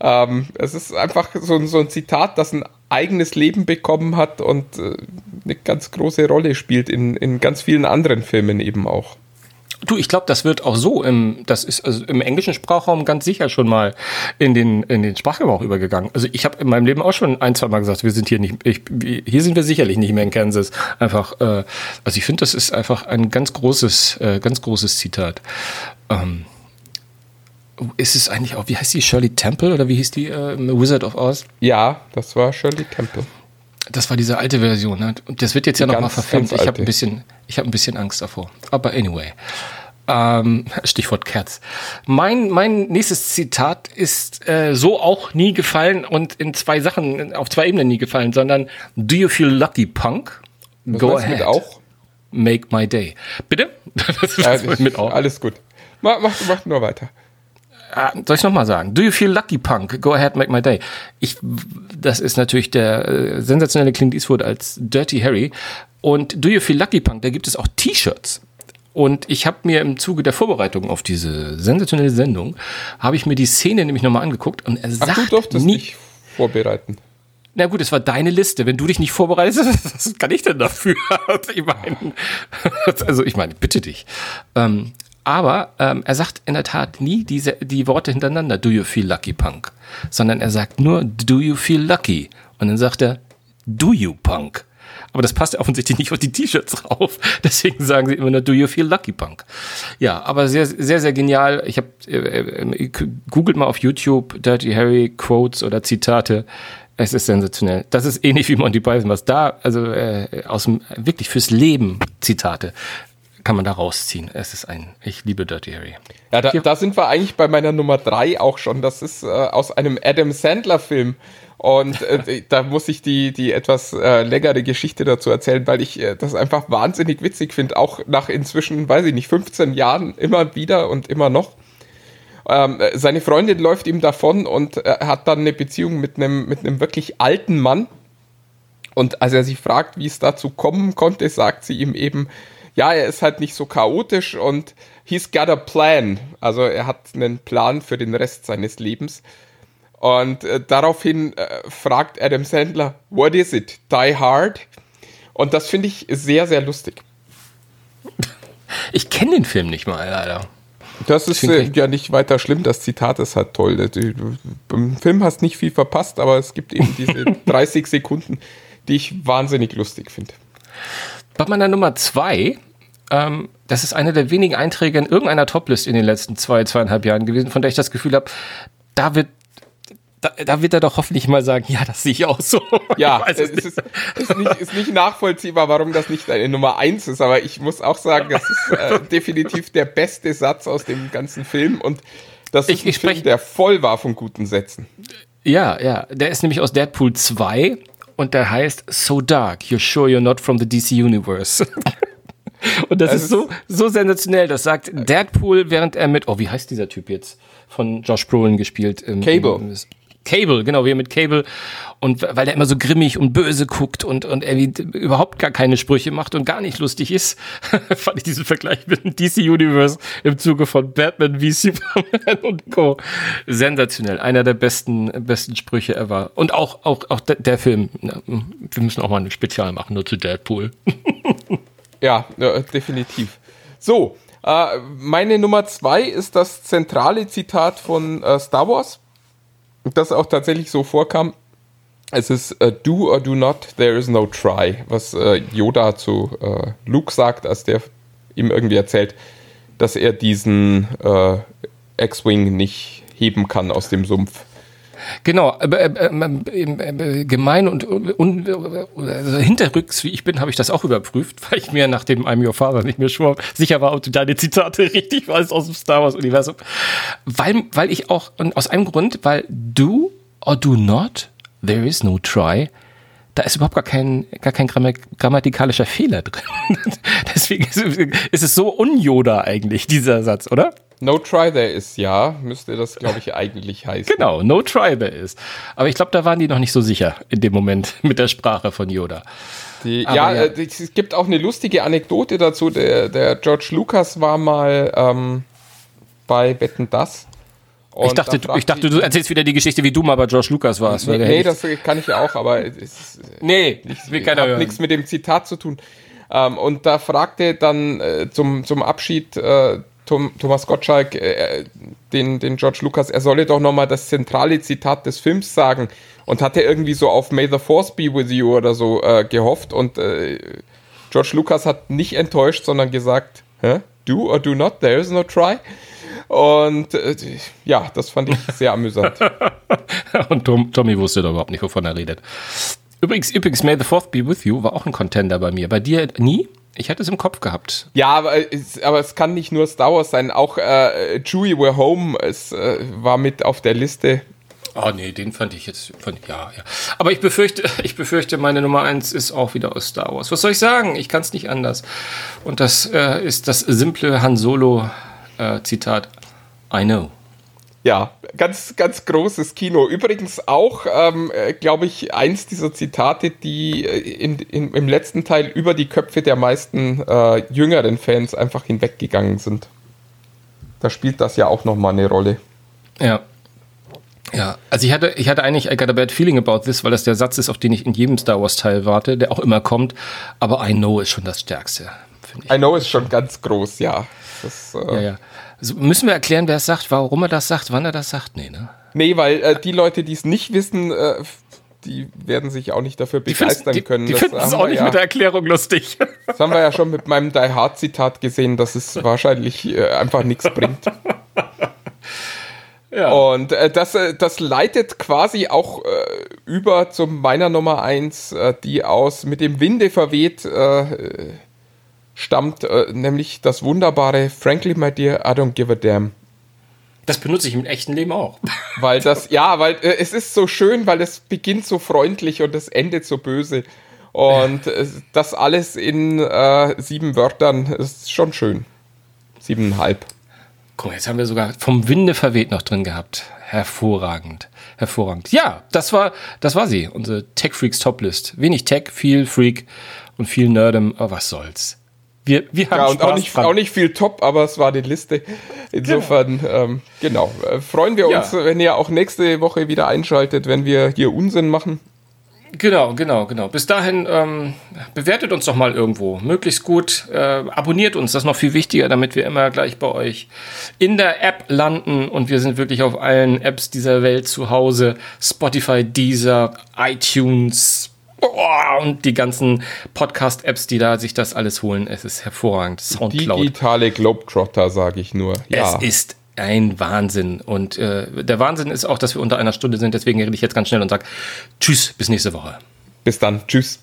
[SPEAKER 6] Ähm, es ist einfach so, ein- so ein Zitat, das ein eigenes Leben bekommen hat und äh, eine ganz große Rolle spielt in, in ganz vielen anderen Filmen eben auch.
[SPEAKER 5] Du, ich glaube, das wird auch so im, das ist also im englischen Sprachraum ganz sicher schon mal in den, in den Sprachgebrauch übergegangen. Also ich habe in meinem Leben auch schon ein, zwei Mal gesagt, wir sind hier nicht, ich, hier sind wir sicherlich nicht mehr in Kansas. Einfach, äh, also ich finde, das ist einfach ein ganz großes, äh, ganz großes Zitat. Ähm, ist es eigentlich auch, wie heißt die, Shirley Temple oder wie hieß die, äh, Wizard of Oz?
[SPEAKER 6] Ja, das war Shirley Temple.
[SPEAKER 5] Das war diese alte Version, ne? Und das wird jetzt ja
[SPEAKER 6] Die
[SPEAKER 5] nochmal
[SPEAKER 6] ganz,
[SPEAKER 5] verfilmt. Ich habe ein bisschen, ich habe ein bisschen Angst davor. Aber anyway. Ähm, [LAUGHS] Stichwort Cats. Mein, mein nächstes Zitat ist äh, so auch nie gefallen und in zwei Sachen, auf zwei Ebenen nie gefallen, sondern Do you feel lucky, Punk?
[SPEAKER 6] Was
[SPEAKER 5] Go ahead.
[SPEAKER 6] mit auch?
[SPEAKER 5] Make my day. Bitte? [LAUGHS] Das ist
[SPEAKER 6] Äh,
[SPEAKER 5] mit auch.
[SPEAKER 6] Alles gut. Mach, mach, mach nur weiter.
[SPEAKER 5] Ah, soll ich nochmal sagen? Do you feel lucky, Punk? Go ahead, make my day. Ich, das ist natürlich der äh, sensationelle Clint Eastwood als Dirty Harry. Und Do you feel lucky, Punk? Da gibt es auch T-Shirts. Und ich habe mir im Zuge der Vorbereitung auf diese sensationelle Sendung, habe ich mir die Szene nämlich nochmal angeguckt und er sagt
[SPEAKER 6] Ach, du durftest
[SPEAKER 5] nie,
[SPEAKER 6] nicht vorbereiten.
[SPEAKER 5] Na gut, es war deine Liste. Wenn du dich nicht vorbereitest, [LAUGHS] was kann ich denn dafür? [LAUGHS] ich meine, [LAUGHS] also ich meine, bitte dich. Ähm, aber ähm, er sagt in der Tat nie diese, die Worte hintereinander, do you feel lucky, Punk? Sondern er sagt nur, do you feel lucky? Und dann sagt er, do you, Punk? Aber das passt ja offensichtlich nicht auf die T-Shirts drauf. [LAUGHS] Deswegen sagen sie immer nur, do you feel lucky, Punk? Ja, aber sehr, sehr, sehr genial. Ich habe, äh, äh, googelt mal auf YouTube Dirty Harry Quotes oder Zitate. Es ist sensationell. Das ist ähnlich wie Monty Python, was da, also äh, aus dem, wirklich fürs Leben Zitate kann man da rausziehen. Es ist ein, ich liebe Dirty Harry.
[SPEAKER 6] Ja, da, da sind wir eigentlich bei meiner Nummer drei auch schon. Das ist äh, aus einem Adam Sandler-Film. Und äh, [LAUGHS] da muss ich die, die etwas äh, längere Geschichte dazu erzählen, weil ich äh, das einfach wahnsinnig witzig finde. Auch nach inzwischen, weiß ich nicht, 15 Jahren immer wieder und immer noch. Ähm, seine Freundin läuft ihm davon und äh, hat dann eine Beziehung mit einem mit einem wirklich alten Mann. Und als er sich fragt, wie es dazu kommen konnte, sagt sie ihm eben, ja, er ist halt nicht so chaotisch und he's got a plan. Also er hat einen Plan für den Rest seines Lebens. Und äh, daraufhin äh, fragt Adam Sandler, what is it? Die Hard? Und das finde ich sehr, sehr lustig.
[SPEAKER 5] Ich kenne den Film nicht mal, leider.
[SPEAKER 6] Das ist äh, ja nicht weiter schlimm, das Zitat ist halt toll. Im Film hast nicht viel verpasst, aber es gibt eben diese [LAUGHS] 30 Sekunden, die ich wahnsinnig lustig finde.
[SPEAKER 5] Bei meiner Nummer zwei ähm, das ist einer der wenigen Einträge in irgendeiner Toplist in den letzten zwei, zweieinhalb Jahren gewesen, von der ich das Gefühl habe, da wird da, da, wird er doch hoffentlich mal sagen, ja, das sehe ich auch so. [LAUGHS]
[SPEAKER 6] Ja, es, es ist, ist, nicht, ist, nicht, nachvollziehbar, warum das nicht eine Nummer eins ist, aber ich muss auch sagen, das ist äh, [LAUGHS] definitiv der beste Satz aus dem ganzen Film und das ist ich, ein ich Film, der voll war von guten Sätzen.
[SPEAKER 5] Ja, ja, der ist nämlich aus Deadpool 2 und der heißt So Dark, You're Sure You're Not from the DC Universe. [LAUGHS] Und das, das ist so, so sensationell. Das sagt Deadpool, während er mit, oh, wie heißt dieser Typ jetzt? Von Josh Brolin gespielt. Im,
[SPEAKER 6] Cable.
[SPEAKER 5] Im, Cable, genau, wie er mit Cable. Und weil der immer so grimmig und böse guckt und, und irgendwie überhaupt gar keine Sprüche macht und gar nicht lustig ist, [LAUGHS] fand ich diesen Vergleich mit dem DC Universe im Zuge von Batman wie Superman und Co. Sensationell. Einer der besten, besten Sprüche ever. Und auch, auch, auch der, der Film. Wir müssen auch mal ein Spezial machen, nur zu Deadpool. [LAUGHS]
[SPEAKER 6] Ja, ja definitiv. So, äh, meine Nummer zwei ist das zentrale Zitat von äh, Star Wars, das auch tatsächlich so vorkam. Es ist uh, Do or do not, there is no try, was äh, Yoda zu äh, Luke sagt, als der ihm irgendwie erzählt, dass er diesen äh, X-Wing nicht heben kann aus dem Sumpf.
[SPEAKER 5] Genau, äh, äh, gemein und, und also hinterrücks, wie ich bin, habe ich das auch überprüft, [LAUGHS] weil ich mir nach dem I'm Your Father nicht mehr schwor, sicher war, ob du deine Zitate [LAUGHS] richtig weißt aus dem Star Wars Universum. Weil, weil ich auch, und aus einem Grund, weil do or do not, there is no try, da ist überhaupt gar kein, gar kein grammatikalischer Fehler drin. [LAUGHS] Deswegen ist, ist es so unjoda eigentlich, dieser Satz, oder?
[SPEAKER 6] No try there is, ja, müsste das, glaube ich, eigentlich heißen.
[SPEAKER 5] Genau, no try there is. Aber ich glaube, da waren die noch nicht so sicher in dem Moment [LAUGHS] mit der Sprache von Yoda.
[SPEAKER 6] Die, ja, ja. Äh, es gibt auch eine lustige Anekdote dazu. Der, der George Lucas war mal ähm, bei Wetten Das.
[SPEAKER 5] ich dachte, da ich dachte, du erzählst wieder die Geschichte, wie du mal bei George Lucas warst.
[SPEAKER 6] Nee, nee das kann ich ja auch, aber es ist,
[SPEAKER 5] nee, nichts, will keiner
[SPEAKER 6] hat nichts mit dem Zitat zu tun. Ähm, und da fragte dann äh, zum, zum Abschied äh, Tom, Thomas Gottschalk äh, den, den George Lucas, er solle doch nochmal das zentrale Zitat des Films sagen und hatte irgendwie so auf May the Force be with you oder so äh, gehofft und äh, George Lucas hat nicht enttäuscht, sondern gesagt, Hä? do or do not, there is no try. Und äh, ja, das fand ich sehr amüsant. [LAUGHS]
[SPEAKER 5] und Tom, Tommy wusste doch überhaupt nicht, wovon er redet. Übrigens, übrigens, May the Fourth be with you war auch ein Contender bei mir. Bei dir nie? Ich hätte es im Kopf gehabt.
[SPEAKER 6] Ja, aber es, aber es kann nicht nur Star Wars sein. Auch äh, Chewie We're Home es, äh, war mit auf der Liste.
[SPEAKER 5] Oh nee, den fand ich jetzt. Fand, ja, ja. Aber ich befürchte, [LAUGHS] ich befürchte, meine Nummer eins ist auch wieder aus Star Wars. Was soll ich sagen? Ich kann es nicht anders. Und das äh, ist das simple Han Solo äh, Zitat. I know.
[SPEAKER 6] Ja, ganz, ganz großes Kino. Übrigens auch, ähm, äh, glaube ich, eins dieser Zitate, die äh, in, in, im letzten Teil über die Köpfe der meisten äh, jüngeren Fans einfach hinweggegangen sind. Da spielt das ja auch nochmal eine Rolle.
[SPEAKER 5] Ja. Ja, also ich hatte, ich hatte eigentlich I got a bad feeling about this, weil das der Satz ist, auf den ich in jedem Star Wars Teil warte, der auch immer kommt. Aber I know ist schon das Stärkste.
[SPEAKER 6] I know ist schon ganz groß, ja. Das,
[SPEAKER 5] äh ja, ja. Also müssen wir erklären, wer es sagt, warum er das sagt, wann er das sagt? Nee, ne?
[SPEAKER 6] Nee, weil äh, die Leute, die es nicht wissen, äh, die werden sich auch nicht dafür begeistern
[SPEAKER 5] die,
[SPEAKER 6] können.
[SPEAKER 5] Die, die finden es auch nicht ja, mit der Erklärung lustig. [LAUGHS]
[SPEAKER 6] Das haben wir ja schon mit meinem Die Hard Zitat gesehen, dass es wahrscheinlich äh, einfach nichts bringt. [LAUGHS] Ja. Und äh, das, äh, das leitet quasi auch äh, über zu meiner Nummer 1, äh, die aus mit dem Winde verweht äh, stammt, äh, nämlich das wunderbare Frankly, my dear, I don't give a damn.
[SPEAKER 5] Das benutze ich im echten Leben auch. [LAUGHS]
[SPEAKER 6] Weil das, ja, weil äh, es ist so schön, weil es beginnt so freundlich und es endet so böse. Und äh, das alles in äh, sieben Wörtern ist schon schön. Siebeneinhalb.
[SPEAKER 5] Guck mal, jetzt haben wir sogar vom Winde verweht noch drin gehabt. Hervorragend. Hervorragend. Ja, das war, das war sie, unsere Tech Freaks Toplist. Wenig Tech, viel Freak und viel Nerdem, aber was soll's.
[SPEAKER 6] Wir, wir haben ja, und Spaß auch nicht, auch nicht viel top, aber es war die Liste. Insofern, genau, ähm, genau. Äh, freuen wir uns, ja. wenn ihr auch nächste Woche wieder einschaltet, wenn wir hier Unsinn machen.
[SPEAKER 5] Genau, genau, genau. Bis dahin ähm, bewertet uns doch mal irgendwo, möglichst gut. Äh, abonniert uns, das ist noch viel wichtiger, damit wir immer gleich bei euch in der App landen und wir sind wirklich auf allen Apps dieser Welt zu Hause. Spotify, Deezer, iTunes, Oh, und die ganzen Podcast-Apps, die da sich das alles holen, es ist hervorragend.
[SPEAKER 6] Soundcloud. Digitale Globetrotter, sage ich nur.
[SPEAKER 5] Ja. Es ist ein Wahnsinn. Und äh, der Wahnsinn ist auch, dass wir unter einer Stunde sind. Deswegen rede ich jetzt ganz schnell und sage Tschüss, bis nächste Woche.
[SPEAKER 6] Bis dann. Tschüss.